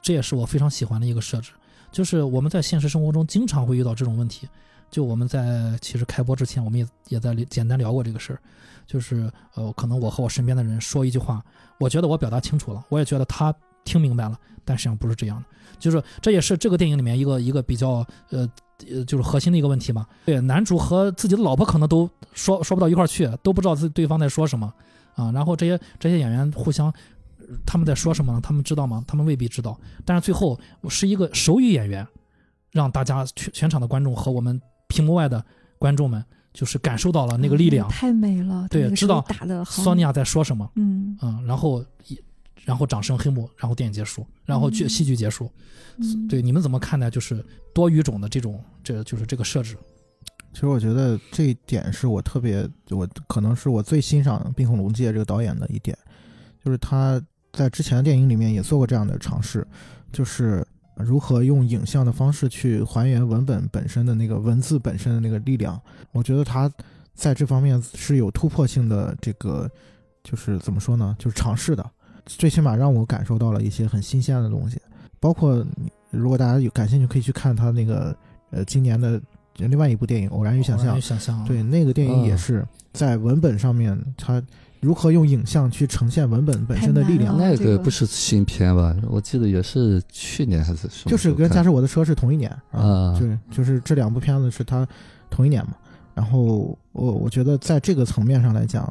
这也是我非常喜欢的一个设置。就是我们在现实生活中经常会遇到这种问题。就我们在其实开播之前，我们也也在简单聊过这个事儿。就是呃，可能我和我身边的人说一句话，我觉得我表达清楚了，我也觉得他听明白了，但实际上不是这样的。就是这也是这个电影里面一个一个比较呃呃就是核心的一个问题嘛。对，男主和自己的老婆可能都说说不到一块儿去，都不知道自对方在说什么啊。然后这些这些演员互相他们在说什么呢？他们知道吗？他们未必知道。但是最后我是一个手语演员，让大家全全场的观众和我们屏幕外的观众们就是感受到了那个力量。太美了，对知道打的好，索尼娅在说什么？嗯嗯，然后一，然后掌声黑幕，然后电影结束，然后剧嗯戏剧结束。嗯，对，你们怎么看待就是多语种的这种，这就是这个设置？其实我觉得这一点是我特别，我可能是我最欣赏滨口龙界这个导演的一点，就是他在之前的电影里面也做过这样的尝试，就是如何用影像的方式去还原文本本身的那个文字本身的那个力量。我觉得他在这方面是有突破性的这个，就是怎么说呢，就是尝试的，最起码让我感受到了一些很新鲜的东西。包括如果大家有感兴趣，可以去看他那个呃今年的另外一部电影《偶然与想象对，那个电影也嗯是在文本上面，它如何用影像去呈现文本本身的力量那个不是新片吧？我记得也是去年还是什么就是跟《驾驶我的车》是同一年啊对，就是这两部片子是他同一年嘛。然后我我觉得在这个层面上来讲，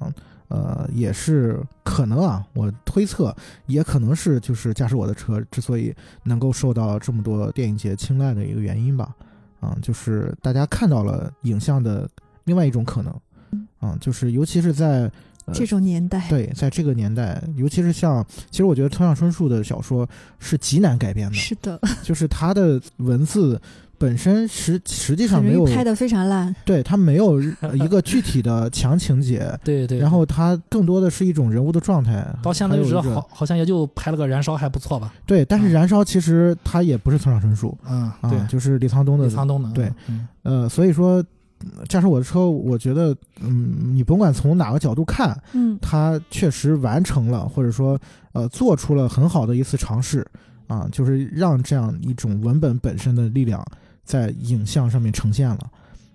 呃，也是可能啊，我推测也可能是就是《驾驶我的车》之所以能够受到这么多电影节青睐的一个原因吧。啊，就是大家看到了影像的另外一种可能，啊，就是尤其是在呃这种年代，对，在这个年代，尤其是像，其实我觉得村上春树的小说是极难改编的，是的，*laughs* 就是他的文字本身实实际上没有拍的非常烂，对他没有呃 *laughs* 一个具体的强情节，对对。然后他更多的是一种人物的状态。到现在为止，好好像也就拍了个《燃烧》，还不错吧？对，但是嗯燃烧其实他也不是村上春树嗯，啊，对，就是李沧东的李沧东的，对嗯，呃，所以说。嗯驾驶我的车，我觉得，嗯，你甭管从哪个角度看，嗯他确实完成了，或者说呃做出了很好的一次尝试啊，就是让这样一种文本本身的力量在影像上面呈现了。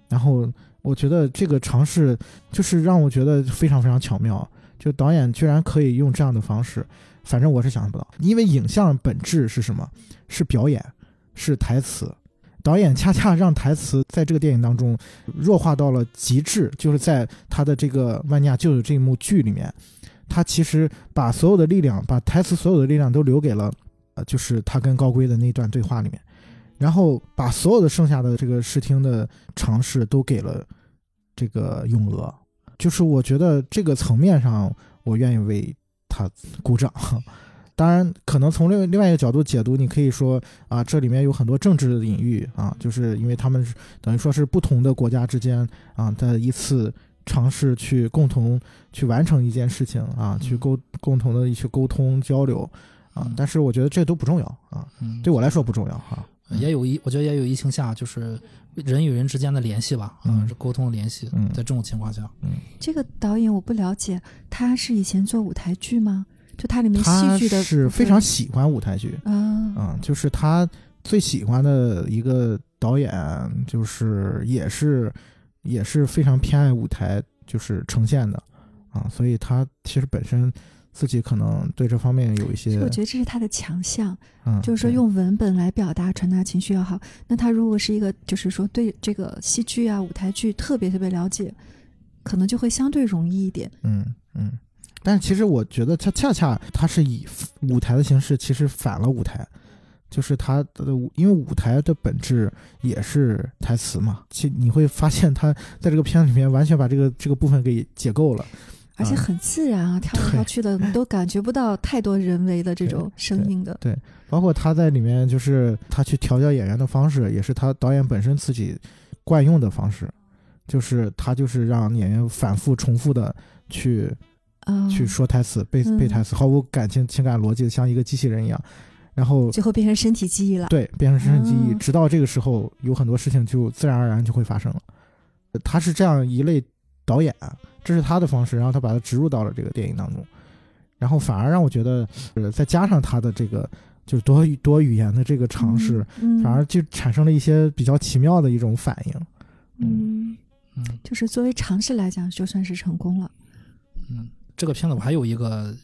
然后我觉得这个尝试就是让我觉得非常非常巧妙，就导演居然可以用这样的方式，反正我是想象不到，因为影像本质是什么？是表演，是台词。导演恰恰让台词在这个电影当中弱化到了极致，就是在他的这个万尼亚舅舅这一幕剧里面，他其实把所有的力量，把台词所有的力量都留给了，呃，就是他跟高圭的那段对话里面，然后把所有的剩下的这个视听的尝试都给了这个咏鹅，就是我觉得这个层面上，我愿意为他鼓掌。当然，可能从另另外一个角度解读，你可以说啊，这里面有很多政治的隐喻啊，就是因为他们是等于说是不同的国家之间啊的一次尝试去共同去完成一件事情啊，去沟共同的去沟通交流啊嗯，但是我觉得这都不重要啊，嗯。对我来说不重要哈。也有一，我觉得也有疫情下，就是人与人之间的联系吧，嗯嗯，是沟通联系，嗯。在这种情况下，嗯。这个导演我不了解，他是以前做舞台剧吗？就他里面戏剧的是非常喜欢舞台剧，啊，嗯，就是他最喜欢的一个导演，就是也是也是非常偏爱舞台，就是呈现的啊，所以他其实本身自己可能对这方面有一些我，觉得这是他的强项，嗯，就是说用文本来表达、传达情绪要好。那他如果是一个，就是说对这个戏剧啊、舞台剧特别特别了解，可能就会相对容易一点。嗯嗯，但是其实我觉得他恰恰他是以舞台的形式，其实反了舞台。就是他的，因为舞台的本质也是台词嘛，其你会发现他在这个片子里面完全把这个这个部分给解构了，嗯而且很自然啊，跳来跳去的，你都感觉不到太多人为的这种声音的。对包括他在里面就是他去调教演员的方式，也是他导演本身自己惯用的方式，就是他就是让演员反复重复的去啊，去说台词、背嗯。背台词，毫无感情情感逻辑的，像一个机器人一样，然后最后变成身体记忆了。对变成身体记忆，哦直到这个时候，有很多事情就自然而然就会发生了。他是这样一类导演，这是他的方式，然后他把它植入到了这个电影当中，然后反而让我觉得，呃，再加上他的这个就是多多语言的这个尝试，嗯，反而就产生了一些比较奇妙的一种反应。嗯，嗯。就是作为尝试来讲，就算是成功了。嗯，这个片子我还有一个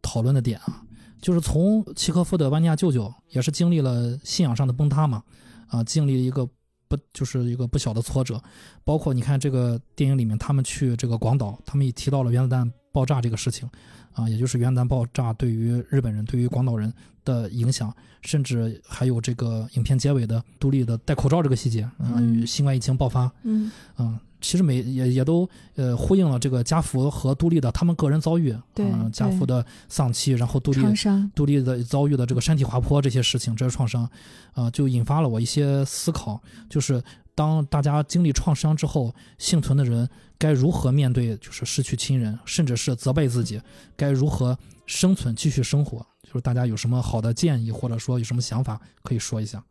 讨论的点啊，就是从契诃夫的万尼亚舅舅也是经历了信仰上的崩塌嘛，啊，经历了一个不就是一个不小的挫折，包括你看这个电影里面，他们去这个广岛，他们也提到了原子弹爆炸这个事情，啊，也就是原子弹爆炸对于日本人、对于广岛人的影响，甚至还有这个影片结尾的独立的戴口罩这个细节，啊，嗯。新冠疫情爆发，嗯。嗯，其实每也也都呃呼应了这个家福和杜丽的他们个人遭遇，对嗯家福的丧妻，然后杜丽，杜丽的遭遇的这个山体滑坡这些事情，这些创伤，啊、就引发了我一些思考，就是当大家经历创伤之后，幸存的人该如何面对，就是失去亲人，甚至是责备自己，该如何生存，继续生活。就是大家有什么好的建议，或者说有什么想法，可以说一下。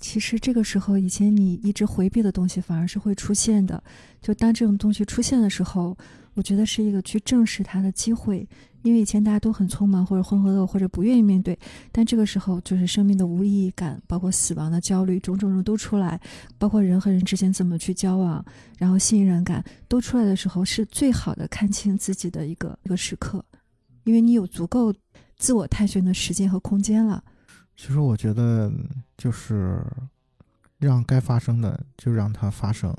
其实这个时候，以前你一直回避的东西，反而是会出现的。就当这种东西出现的时候，我觉得是一个去正视它的机会。因为以前大家都很匆忙，或者浑浑噩，或者不愿意面对。但这个时候，就是生命的无意义感，包括死亡的焦虑，种种种都出来，包括人和人之间怎么去交往，然后信任感都出来的时候，是最好的看清自己的一个一个时刻，因为你有足够自我探寻的时间和空间了。其实我觉得就是让该发生的就让它发生，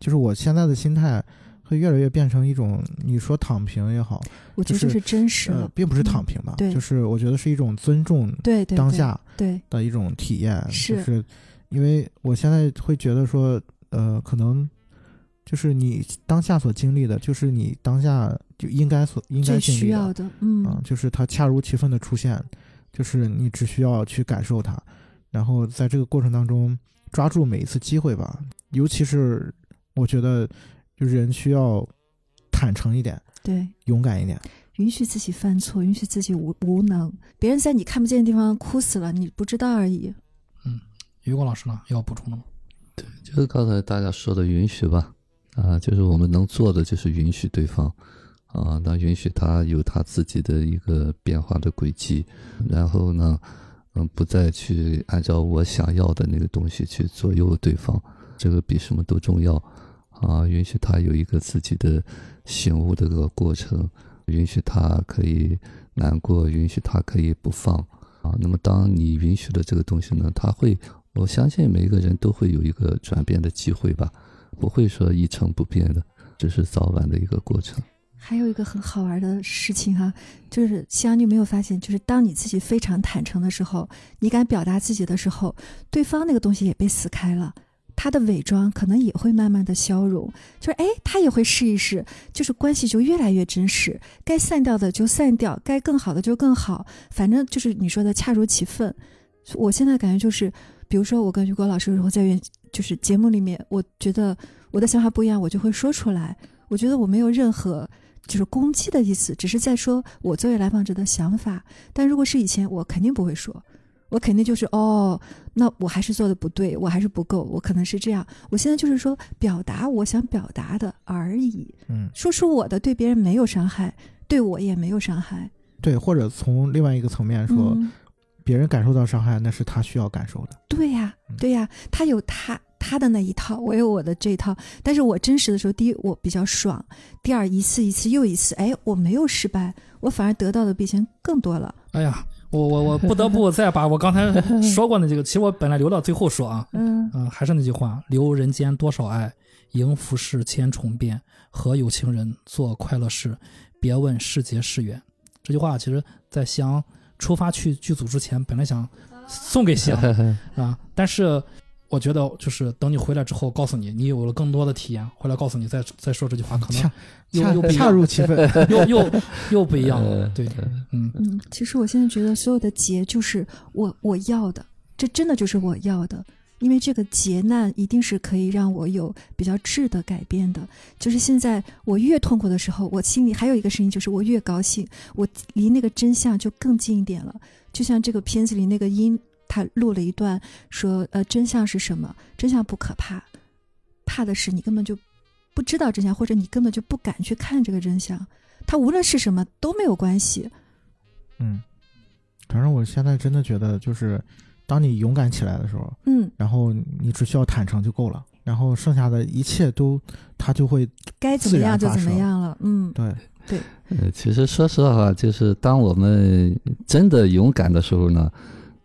就是我现在的心态会越来越变成一种，你说躺平也好，就我觉得这是真实并不是躺平吧，对。就是我觉得是一种尊重当下对的一种体验，是就是因为我现在会觉得说，呃，可能就是你当下所经历的，就是你当下就应该所应该最经历的需要的，嗯，啊，就是它恰如其分的出现，就是你只需要去感受它，然后在这个过程当中抓住每一次机会吧。尤其是我觉得，就人需要坦诚一点，对，勇敢一点。允许自己犯错，允许自己无无能，别人在你看不见的地方哭死了，你不知道而已。嗯于果老师呢，要补充的吗？对就是刚才大家说的允许吧，啊，就是我们能做的就是允许对方，啊，那允许他有他自己的一个变化的轨迹，然后呢，嗯，不再去按照我想要的那个东西去左右对方，这个比什么都重要，啊，允许他有一个自己的醒悟的这个过程，允许他可以难过，允许他可以不放，啊，那么当你允许了这个东西呢，他会。我相信每一个人都会有一个转变的机会吧，不会说一成不变的，只是早晚的一个过程。还有一个很好玩的事情哈、就是希望你有没有发现，就是当你自己非常坦诚的时候，你敢表达自己的时候，对方那个东西也被撕开了。他的伪装可能也会慢慢的消融，就是哎，他也会试一试，就是关系就越来越真实，该散掉的就散掉，该更好的就更好，反正就是你说的恰如其分。我现在感觉就是，比如说我跟于果老师如果在原就是节目里面，我觉得我的想法不一样，我就会说出来。我觉得我没有任何就是攻击的意思，只是在说我作为来访者的想法。但如果是以前，我肯定不会说，我肯定就是哦，那我还是做的不对，我还是不够，我可能是这样。我现在就是说表达我想表达的而已，嗯，说出我的，对别人没有伤害，对我也没有伤害。对，或者从另外一个层面说，嗯，别人感受到伤害，那是他需要感受的。对呀嗯，对呀，他有他他的那一套，我有我的这一套。但是我真实的时候，第一我比较爽，第二一次一次又一次，哎，我没有失败，我反而得到的比以前更多了。哎呀，我我我不得不再把我刚才说过的这个，其实我本来留到最后说啊，*laughs* 嗯嗯、还是那句话，留人间多少爱，迎浮世千重变，和有情人做快乐事，别问是劫是缘。这句话其实，在想出发去剧组之前，本来想送给翔 *laughs* 啊，但是我觉得就是等你回来之后，告诉你你有了更多的体验，回来告诉你再再说这句话，可能又 *laughs* *laughs* 又不一样恰如其分。又又又不一样。对，嗯，嗯，其实我现在觉得所有的劫就是我我要的，这真的就是我要的。因为这个劫难一定是可以让我有比较质的改变的。就是现在我越痛苦的时候，我心里还有一个声音，就是我越高兴，我离那个真相就更近一点了。就像这个片子里那个音，他录了一段说，呃，真相是什么？真相不可怕，怕的是你根本就不知道真相，或者你根本就不敢去看这个真相。它无论是什么都没有关系。嗯，反正我现在真的觉得，就是当你勇敢起来的时候，嗯，然后你只需要坦诚就够了，然后剩下的一切都它就会该怎么样就怎么样了。嗯，对。对，呃，其实说实话，就是当我们真的勇敢的时候呢，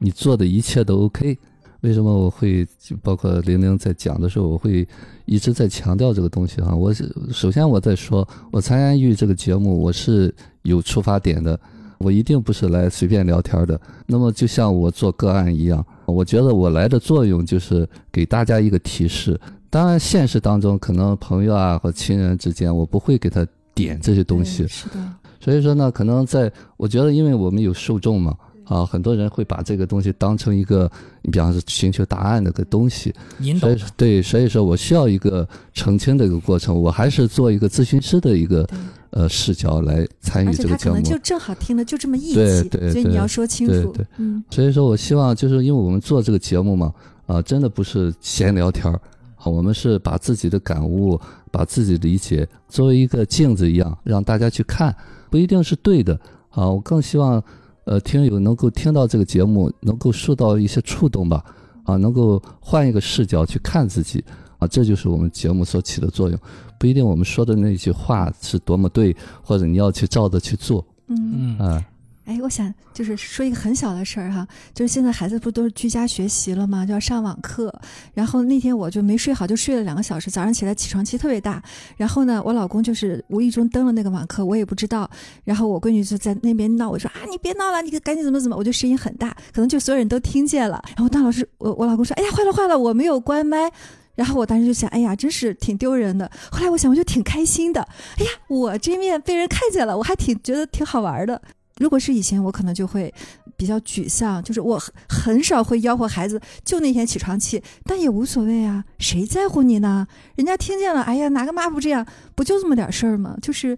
你做的一切都 OK。为什么我会就包括玲玲在讲的时候，我会一直在强调这个东西哈？我是首先我在说，我参与这个节目，我是有出发点的，我一定不是来随便聊天的。那么就像我做个案一样，我觉得我来的作用就是给大家一个提示。当然，现实当中可能朋友啊和亲人之间，我不会给他点这些东西。是的，所以说呢，可能在我觉得，因为我们有受众嘛，啊，很多人会把这个东西当成一个，你比方说寻求答案的个东西，引导所以说对，所以说我需要一个澄清的一个过程，我还是做一个咨询师的一个。呃视角来参与这个节目他可能。就正好听了就这么一对集，对对所以你要说清楚。对对嗯，所以说我希望就是因为我们做这个节目嘛，啊、真的不是闲聊天儿，啊，我们是把自己的感悟、把自己理解作为一个镜子一样，让大家去看，不一定是对的啊。我更希望，呃，听友能够听到这个节目，能够受到一些触动吧，啊，能够换一个视角去看自己，啊，这就是我们节目所起的作用。不一定我们说的那句话是多么对，或者你要去照着去做，嗯，嗯。啊，哎，我想就是说一个很小的事儿哈，就是现在孩子不都是居家学习了吗？就要上网课。然后那天我就没睡好，就睡了两个小时，早上起来起床气特别大。然后呢，我老公就是无意中登了那个网课，我也不知道。然后我闺女就在那边闹，我说啊，你别闹了，你赶紧怎么怎么，我就声音很大，可能就所有人都听见了。然后当老师，我我老公说，哎呀，坏了坏了，我没有关麦。然后我当时就想，哎呀，真是挺丢人的。后来我想，我就挺开心的。哎呀，我这面被人看见了，我还挺觉得挺好玩的。如果是以前，我可能就会比较沮丧，就是我很少会吆喝孩子，就那天起床气，但也无所谓啊，谁在乎你呢？人家听见了，哎呀，哪个妈不这样？不就这么点事儿吗？就是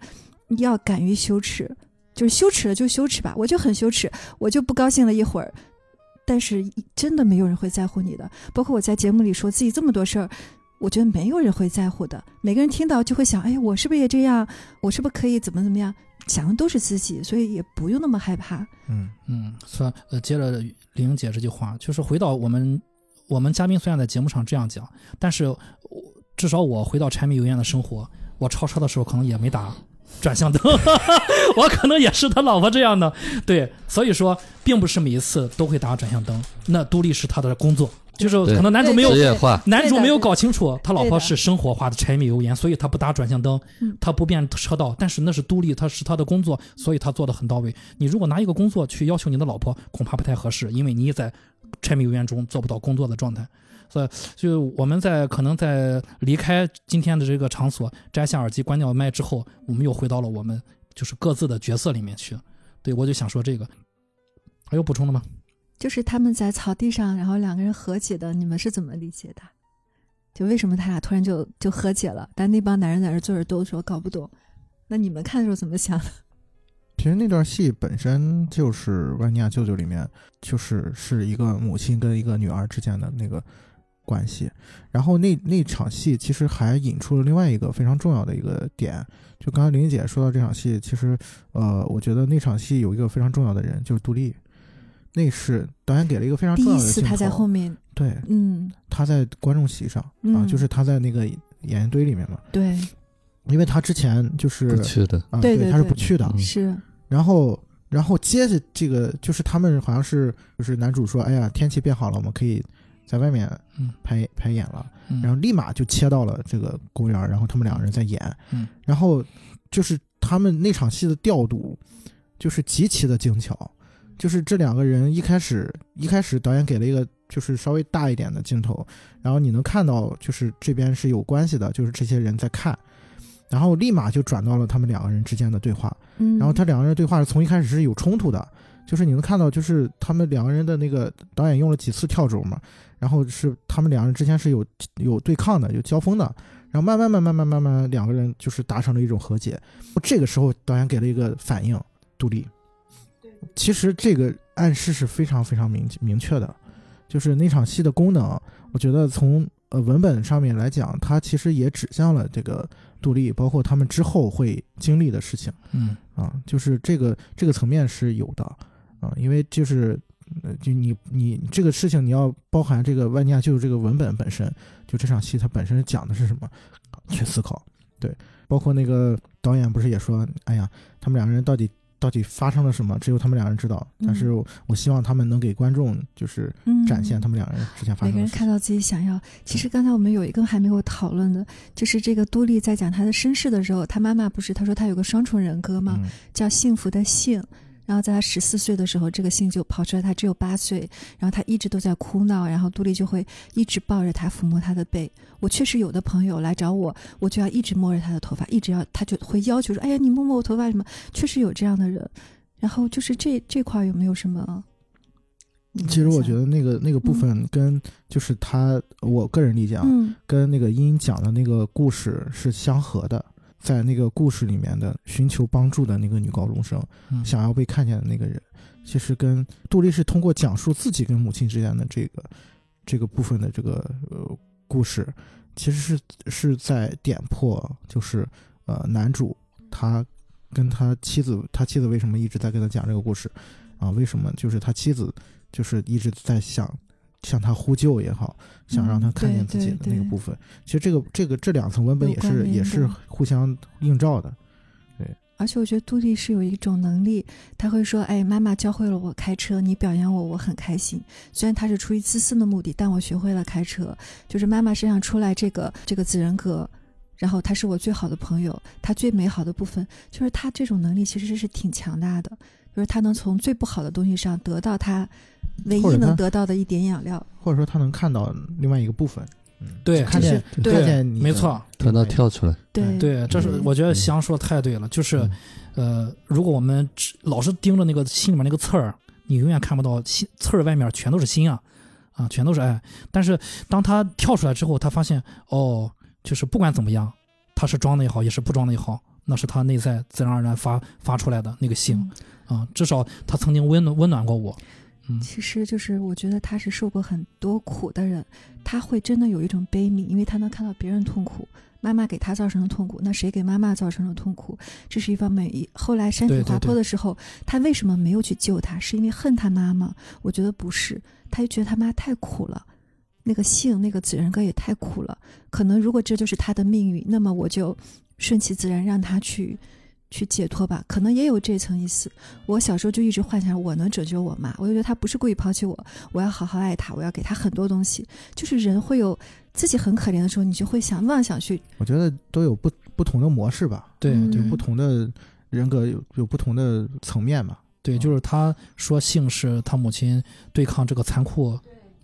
要敢于羞耻，就是羞耻了就羞耻吧，我就很羞耻，我就不高兴了一会儿，但是真的没有人会在乎你的。包括我在节目里说自己这么多事儿，我觉得没有人会在乎的。每个人听到就会想，哎，我是不是也这样？我是不是可以怎么怎么样？想的都是自己，所以也不用那么害怕。嗯。嗯，说呃，接着玲姐这句话，就是回到我们我们嘉宾虽然在节目上这样讲，但是我至少我回到柴米油盐的生活，我超车的时候可能也没打转向灯，*laughs* 我可能也是他老婆这样的，对，所以说并不是每一次都会打转向灯，那独立是他的工作，就是可能男主没有职业化，男主没有搞清楚，他老婆是生活化的柴米油盐，所以他不打转向灯嗯，他不变车道。但是那是独立，他是他的工作，所以他做的很到位。你如果拿一个工作去要求你的老婆，恐怕不太合适，因为你也在柴米油盐中做不到工作的状态。所以，就我们在可能在离开今天的这个场所，摘下耳机、关掉麦之后，我们又回到了我们就是各自的角色里面去。对我就想说这个，还有补充的吗？就是他们在草地上，然后两个人和解的，你们是怎么理解的？就为什么他俩突然就就和解了？但那帮男人在那坐着都说搞不懂。那你们看的时候怎么想的？*laughs* 其实那段戏本身就是《万尼亚舅舅》里面，就是是一个母亲跟一个女儿之间的那个关系。然后那那场戏其实还引出了另外一个非常重要的一个点，就刚才玲姐说到这场戏，其实呃，我觉得那场戏有一个非常重要的人，就是杜丽。那是导演给了一个非常重要的镜一次他在后面，对，嗯，他在观众席上啊，嗯就是他在那个演员堆里面嘛，对，因为他之前就是不去的，啊，对，对对对他是不去的，嗯是，然后，然后接着这个就是他们好像是就是男主说，哎呀，天气变好了，我们可以在外面嗯拍、拍演了，嗯、然后立马就切到了这个公园，然后他们两个人在演，嗯。然后就是他们那场戏的调度就是极其的精巧，就是这两个人一开始一开始导演给了一个就是稍微大一点的镜头然后你能看到就是这边是有关系的就是这些人在看。然后立马就转到了他们两个人之间的对话然后他两个人对话从一开始是有冲突的就是你能看到就是他们两个人的那个导演用了几次跳轴嘛然后是他们两个人之间是有有对抗的有交锋的。然后慢慢慢慢慢慢慢两个人就是达成了一种和解。这个时候导演给了一个反应杜丽。其实这个暗示是非常非常明明确的，就是那场戏的功能，我觉得从呃文本上面来讲，它其实也指向了这个杜丽，包括他们之后会经历的事情。嗯啊，就是这个这个层面是有的啊，因为就是呃，就你你这个事情你要包含这个万尼亚舅舅这个文本本身，就这场戏它本身讲的是什么，去思考。对包括那个导演不是也说，哎呀，他们两个人到底到底发生了什么，只有他们两人知道。嗯但是我希望他们能给观众就是嗯展现他们两个人之前发每个生的事情。人看到自己想要。其实刚才我们有一个还没有讨论的，就是这个杜丽在讲她的身世的时候，她妈妈不是她说她有个双重人格吗？嗯叫幸福的幸。然后在他十四岁的时候，这个信就跑出来，他只有八岁，然后他一直都在哭闹，然后杜丽就会一直抱着他，抚摸他的背。我确实有的朋友来找我，我就要一直摸着他的头发，一直要，他就会要求说：“哎呀，你摸摸我头发什么？”确实有这样的人。然后就是这这块有没有什么？其实我觉得那个那个部分跟就是他，我个人理解啊，嗯跟那个英讲的那个故事是相合的。在那个故事里面的寻求帮助的那个女高中生，嗯想要被看见的那个人，其实跟杜丽是通过讲述自己跟母亲之间的这个这个部分的这个呃故事，其实是是在点破，就是呃男主他跟他妻子，他妻子为什么一直在跟他讲这个故事啊？为什么就是他妻子就是一直在想向他呼救也好，想让他看见自己的那个部分。其实这个这个这两层文本也是也是互相映照的。对而且我觉得杜丽是有一种能力，她会说：“哎，妈妈教会了我开车，你表扬我，我很开心。虽然她是出于自私的目的，但我学会了开车。就是妈妈身上出来这个这个子人格，然后她是我最好的朋友，她最美好的部分就是她这种能力其实是挺强大的，就是他能从最不好的东西上得到他唯一能得到的一点养料。或者说他能看到另外一个部分，嗯，对看见就是看见你没错，他能跳出来，对对，这是我觉得翔说的太对了，就是嗯呃，如果我们只老是盯着那个心里面那个刺儿，你永远看不到心刺儿外面全都是心啊，啊，全都是爱。但是当他跳出来之后，他发现哦，就是不管怎么样，他是装的也好，也是不装的也好，那是他内在自然而然发发出来的那个性嗯啊，至少他曾经温暖温暖过我。嗯，其实就是我觉得他是受过很多苦的人，他会真的有一种悲悯，因为他能看到别人痛苦，妈妈给他造成的痛苦，那谁给妈妈造成了痛苦，这是一方面。一后来山体滑对对对脱的时候，他为什么没有去救他？是因为恨他妈妈？我觉得不是，他就觉得他妈太苦了。那个姓那个子仁哥也太苦了，可能如果这就是他的命运，那么我就顺其自然让他去去解脱吧，可能也有这层意思。我小时候就一直幻想我能拯救我妈，我就觉得她不是故意抛弃我，我要好好爱她，我要给她很多东西。就是人会有自己很可怜的时候，你就会想妄想去，我觉得都有不不同的模式吧，对嗯对不同的人格有有不同的层面嘛。对，就是他说性是他母亲对抗这个残酷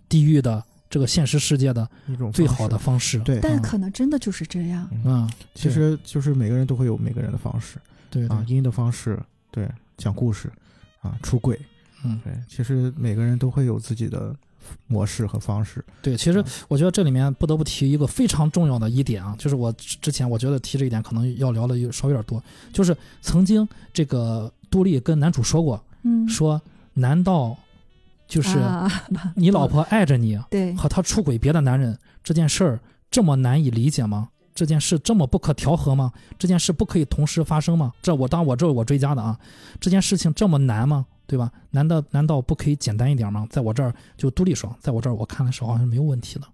地狱的这个现实世界的一种最好的方式。对，嗯但可能真的就是这样。嗯，其实就是每个人都会有每个人的方式对对。啊，音的方式，对，讲故事啊，出轨，嗯，对，其实每个人都会有自己的模式和方式。对，其实我觉得这里面不得不提一个非常重要的一点啊，就是我之之前我觉得提这一点可能要聊的有稍微有点多，就是曾经这个杜丽跟男主说过，嗯，说难道就是啊、你老婆爱着你 *laughs* 对。和她出轨别的男人这件事儿这么难以理解吗？这件事这么不可调和吗？这件事不可以同时发生吗？这我当我这是我追加的啊，这件事情这么难吗？对吧？难道难道不可以简单一点吗？在我这儿就杜丽说，在我这儿我看的时候好像是没有问题的，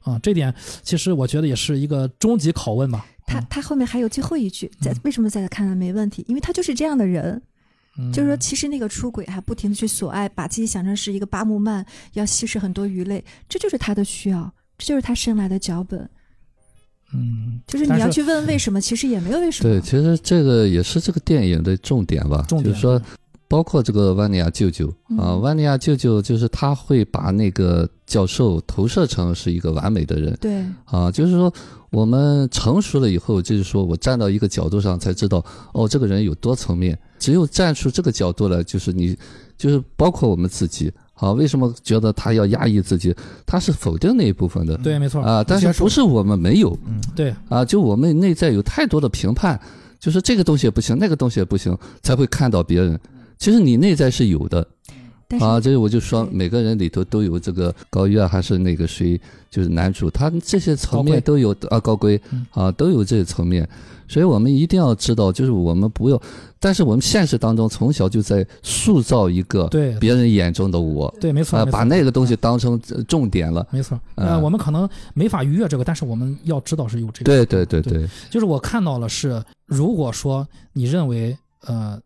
啊，这点其实我觉得也是一个终极拷问吧。他他后面还有最后一句，在嗯为什么在他看来没问题？因为他就是这样的人，嗯，就是说，其实那个出轨还不停的去索爱，把自己想成是一个巴木曼，要吸食很多鱼类，这就是他的需要，这就是他生来的脚本。嗯，就是你要去问为什么，其实也没有为什么。对，其实这个也是这个电影的重点吧，重点就是说，包括这个万尼亚舅舅啊，嗯万尼亚舅舅就是他会把那个教授投射成是一个完美的人对。啊，就是说我们成熟了以后，就是说我站到一个角度上才知道，哦，这个人有多层面，只有站出这个角度来，就是你，就是包括我们自己啊，为什么觉得他要压抑自己？他是否定那一部分的对，没错，啊，但是不是我们没有，嗯，对，啊，就我们内在有太多的评判，就是这个东西也不行，那个东西也不行，才会看到别人。其实你内在是有的，啊，这个我就说每个人里头都有这个高玉啊，还是那个谁，就是男主，他这些层面都有啊，高贵嗯啊，都有这些层面，所以我们一定要知道，就是我们不要，但是我们现实当中从小就在塑造一个对别人眼中的我，对，没错，啊，没错把那个东西当成呃重点了。没错。嗯呃，我们可能没法逾越这个，但是我们要知道是有这个。对对对对对，就是我看到了是，如果说你认为呃，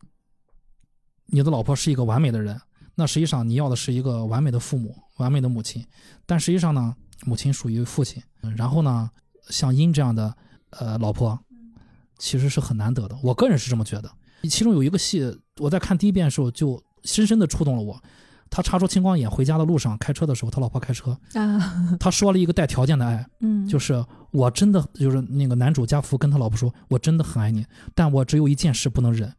你的老婆是一个完美的人，那实际上你要的是一个完美的父母、完美的母亲。但实际上呢，母亲属于父亲，嗯然后呢，像殷这样的呃老婆，其实是很难得的。我个人是这么觉得。其中有一个戏，我在看第一遍的时候就深深的触动了我。他查出青光眼回家的路上开车的时候，他老婆开车，啊，他说了一个带条件的爱，*laughs* 嗯，就是我真的就是那个男主家福跟他老婆说，我真的很爱你，但我只有一件事不能忍。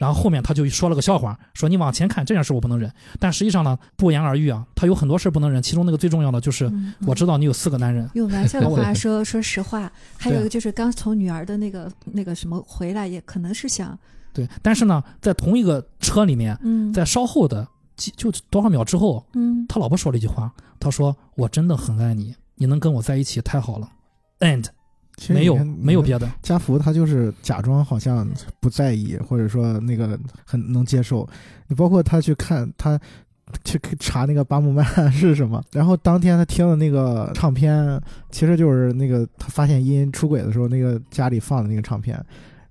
然后后面他就说了个笑话，说你往前看这件事我不能忍，但实际上呢不言而喻啊，他有很多事不能忍，其中那个最重要的就是嗯我知道你有四个男人，用玩笑的话说，说实话，还有一个就是刚从女儿的那个那个什么回来，也可能是想，对，但是呢在同一个车里面，嗯，在稍后的几就多少秒之后，嗯。他老婆说了一句话，他说我真的很爱你，你能跟我在一起太好了，and 没有没有别的，家福他就是假装好像不在意，或者说那个很能接受。你包括他去看他去查那个巴木曼 *laughs* 是什么，然后当天他听的那个唱片，其实就是那个他发现因出轨的时候，那个家里放的那个唱片。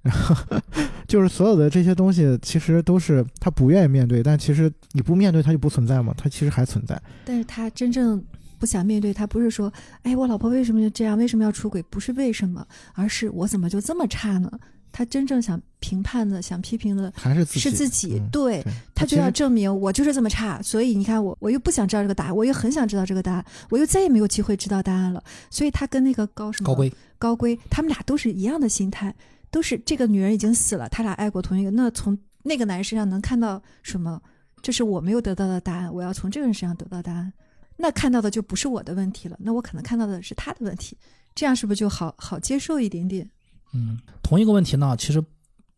然后 *laughs* 就是所有的这些东西，其实都是他不愿意面对，但其实你不面对，它就不存在嘛，它其实还存在。但是他真正不想面对，他不是说，哎，我老婆为什么就这样，为什么要出轨？不是为什么，而是我怎么就这么差呢？他真正想评判的、想批评的还是自己是自己，嗯对对他就要证明我就是这么差，所以你看我，我又不想知道这个答案，我又很想知道这个答案，我又再也没有机会知道答案了。所以他跟那个高什么高规，高规，他们俩都是一样的心态，都是这个女人已经死了，他俩爱过同一个，那从那个男人身上能看到什么？这是我没有得到的答案，我要从这个人身上得到答案。那看到的就不是我的问题了，那我可能看到的是他的问题，这样是不是就好好接受一点点？嗯，同一个问题呢，其实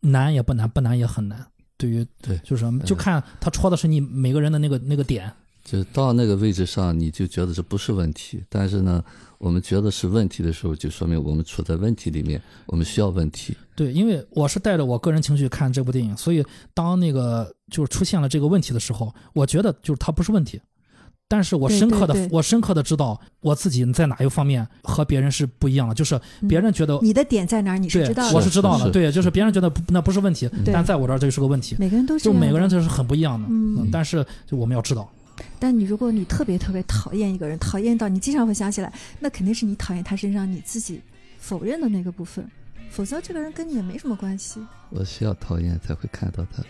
难也不难，不难也很难。对于对就是就看他戳的是你每个人的那个那个点。就到那个位置上，你就觉得这不是问题。但是呢，我们觉得是问题的时候，就说明我们处在问题里面，我们需要问题。对，因为我是带着我个人情绪看这部电影，所以当那个就是出现了这个问题的时候，我觉得就是它不是问题，但是我深刻的对对。我深刻的知道我自己在哪一方面和别人是不一样的，就是别人觉得、你的点在哪儿？你是知道的。我是知道的，对，就是别人觉得不那不是问题，但在我这儿这就是个问题，每个人都是就每个人这是很不一样的，嗯但是就我们要知道，但你如果你特别特别讨厌一个人，讨厌到你经常会想起来，那肯定是你讨厌他身上你自己否认的那个部分，否则这个人跟你也没什么关系。我需要讨厌才会看到他，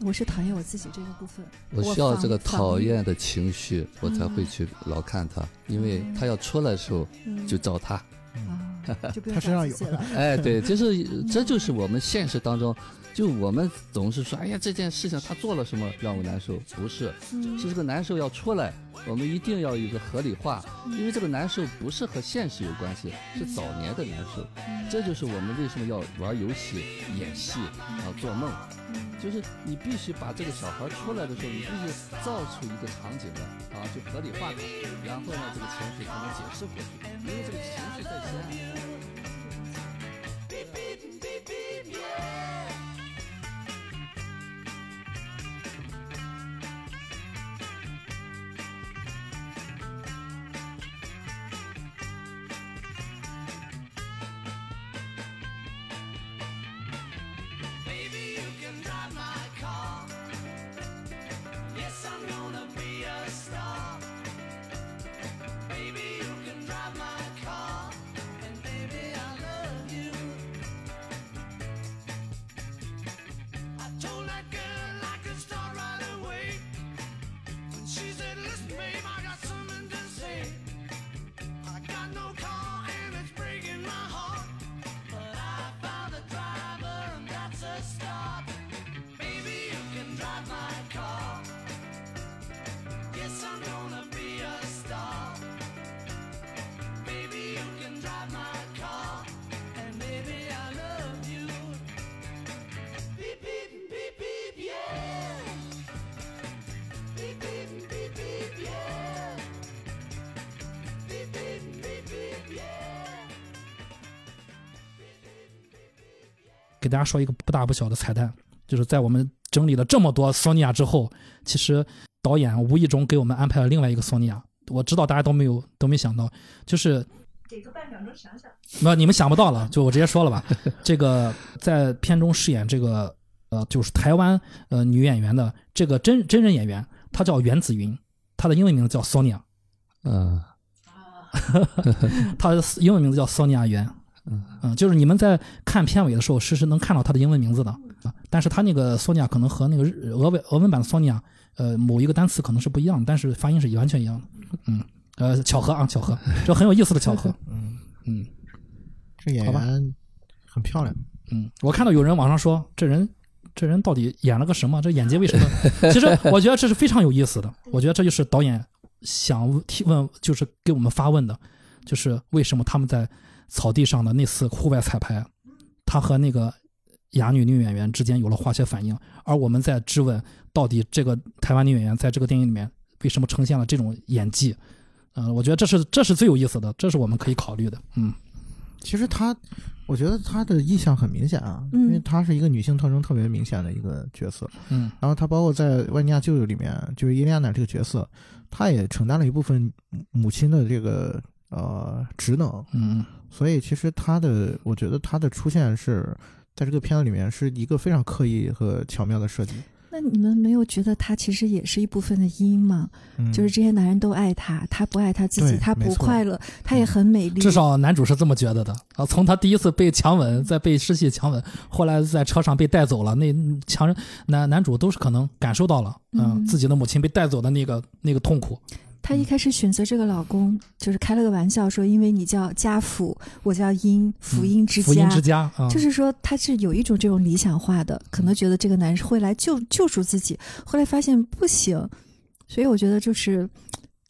我是讨厌我自己这个部分，我需要这个讨厌的情绪，我才会嗯去老看他，因为他要出来的时候嗯。就找他。啊，*laughs* 就不用他身上有找自己了。哎，对，就是这就是我们现实当中，就我们总是说，哎呀，这件事情他做了什么让我难受？不是，嗯。是这个难受要出来，我们一定要有一个合理化，因为这个难受不是和现实有关系，是早年的难受。这就是我们为什么要玩游戏、演戏啊、做梦，就是你必须把这个小孩出来的时候，你必须造出一个场景来啊，就合理化它，然后呢，这个情绪才能解释过去，因为这个情绪在先。给大家说一个不大不小的彩蛋，就是在我们整理了这么多索尼娅之后，其实导演无意中给我们安排了另外一个索尼娅。我知道大家都没有都没想到，就是给个半秒钟想想。那你们想不到了，就我直接说了吧。这个在片中饰演这个呃，就是台湾呃女演员的这个真真人演员，她叫袁子云，她的英文名字叫 Sonia，嗯 *laughs* 她的英文名字叫索尼娅袁。嗯，就是你们在看片尾的时候，实时能看到她的英文名字的。啊，但是她那个索尼娅可能和那个日俄文俄文版的索尼娅呃，某一个单词可能是不一样的，但是发音是完全一样的。嗯，呃，巧合啊，巧合，这很有意思的巧合。*laughs* 嗯，嗯这演员很漂亮。嗯，我看到有人网上说，这人这人到底演了个什么？这演技为什么？*laughs* 其实我觉得这是非常有意思的。我觉得这就是导演想提问，就是给我们发问的，就是为什么他们在草地上的那次户外彩排，他和那个哑女女演员之间有了化学反应，而我们在质问，到底这个台湾女演员在这个电影里面为什么呈现了这种演技？嗯、我觉得这是这是最有意思的，这是我们可以考虑的。嗯其实她，我觉得她的意向很明显啊，嗯因为她是一个女性特征特别明显的一个角色。嗯然后她包括在《万尼亚舅舅》里面，就是伊丽安娜这个角色，她也承担了一部分母亲的这个呃职能。嗯所以其实他的，我觉得他的出现是在这个片子里面是一个非常刻意和巧妙的设计。那你们没有觉得他其实也是一部分的因吗？嗯，就是这些男人都爱他，他不爱他自己，对她不快乐，他也很美丽。至少男主是这么觉得的啊。从他第一次被强吻，再被尸系强吻，后来在车上被带走了，那强人男男主都是可能感受到了，嗯，嗯自己的母亲被带走的那个那个痛苦。她一开始选择这个老公，就是开了个玩笑说，因为你叫家福，我叫殷，福音之福家。音之家啊，就是说，她是有一种这种理想化的，可能觉得这个男人会来救救赎自己，后来发现不行，所以我觉得就是，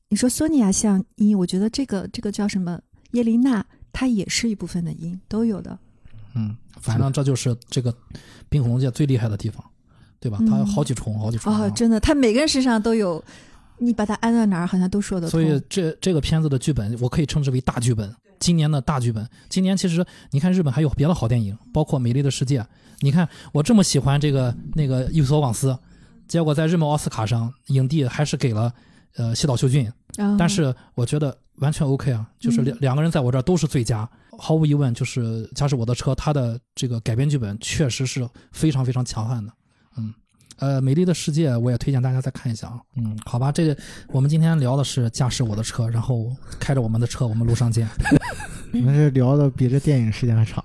你说索尼娅像殷，我觉得这个这个叫什么叶琳娜，她也是一部分的殷，都有的。嗯，反正这就是这个冰火龙界最厉害的地方，对吧？嗯它有好几重，好几重啊。哦，真的，她每个人身上都有，你把它安到哪儿，好像都说得通。所以这这个片子的剧本，我可以称之为大剧本。今年的大剧本，今年其实你看日本还有别的好电影，包括《美丽的世界》。你看我这么喜欢这个那个伊索旺斯，结果在日本奥斯卡上影帝还是给了呃西岛秀俊，啊但是我觉得完全 OK 啊，就是两、嗯两个人在我这儿都是最佳，毫无疑问，就是《驾驶我的车》它的这个改编剧本确实是非常非常强悍的，嗯。呃美丽的世界我也推荐大家再看一下啊。嗯。好吧这个我们今天聊的是驾驶我的车然后开着我们的车我们路上见。*laughs* 你们这聊的比这电影时间还长。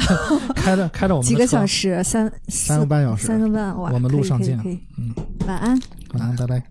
*laughs* 开着开着我们几个小时？三三个半小时。三个半我们路上见。嗯。晚安。晚安拜拜。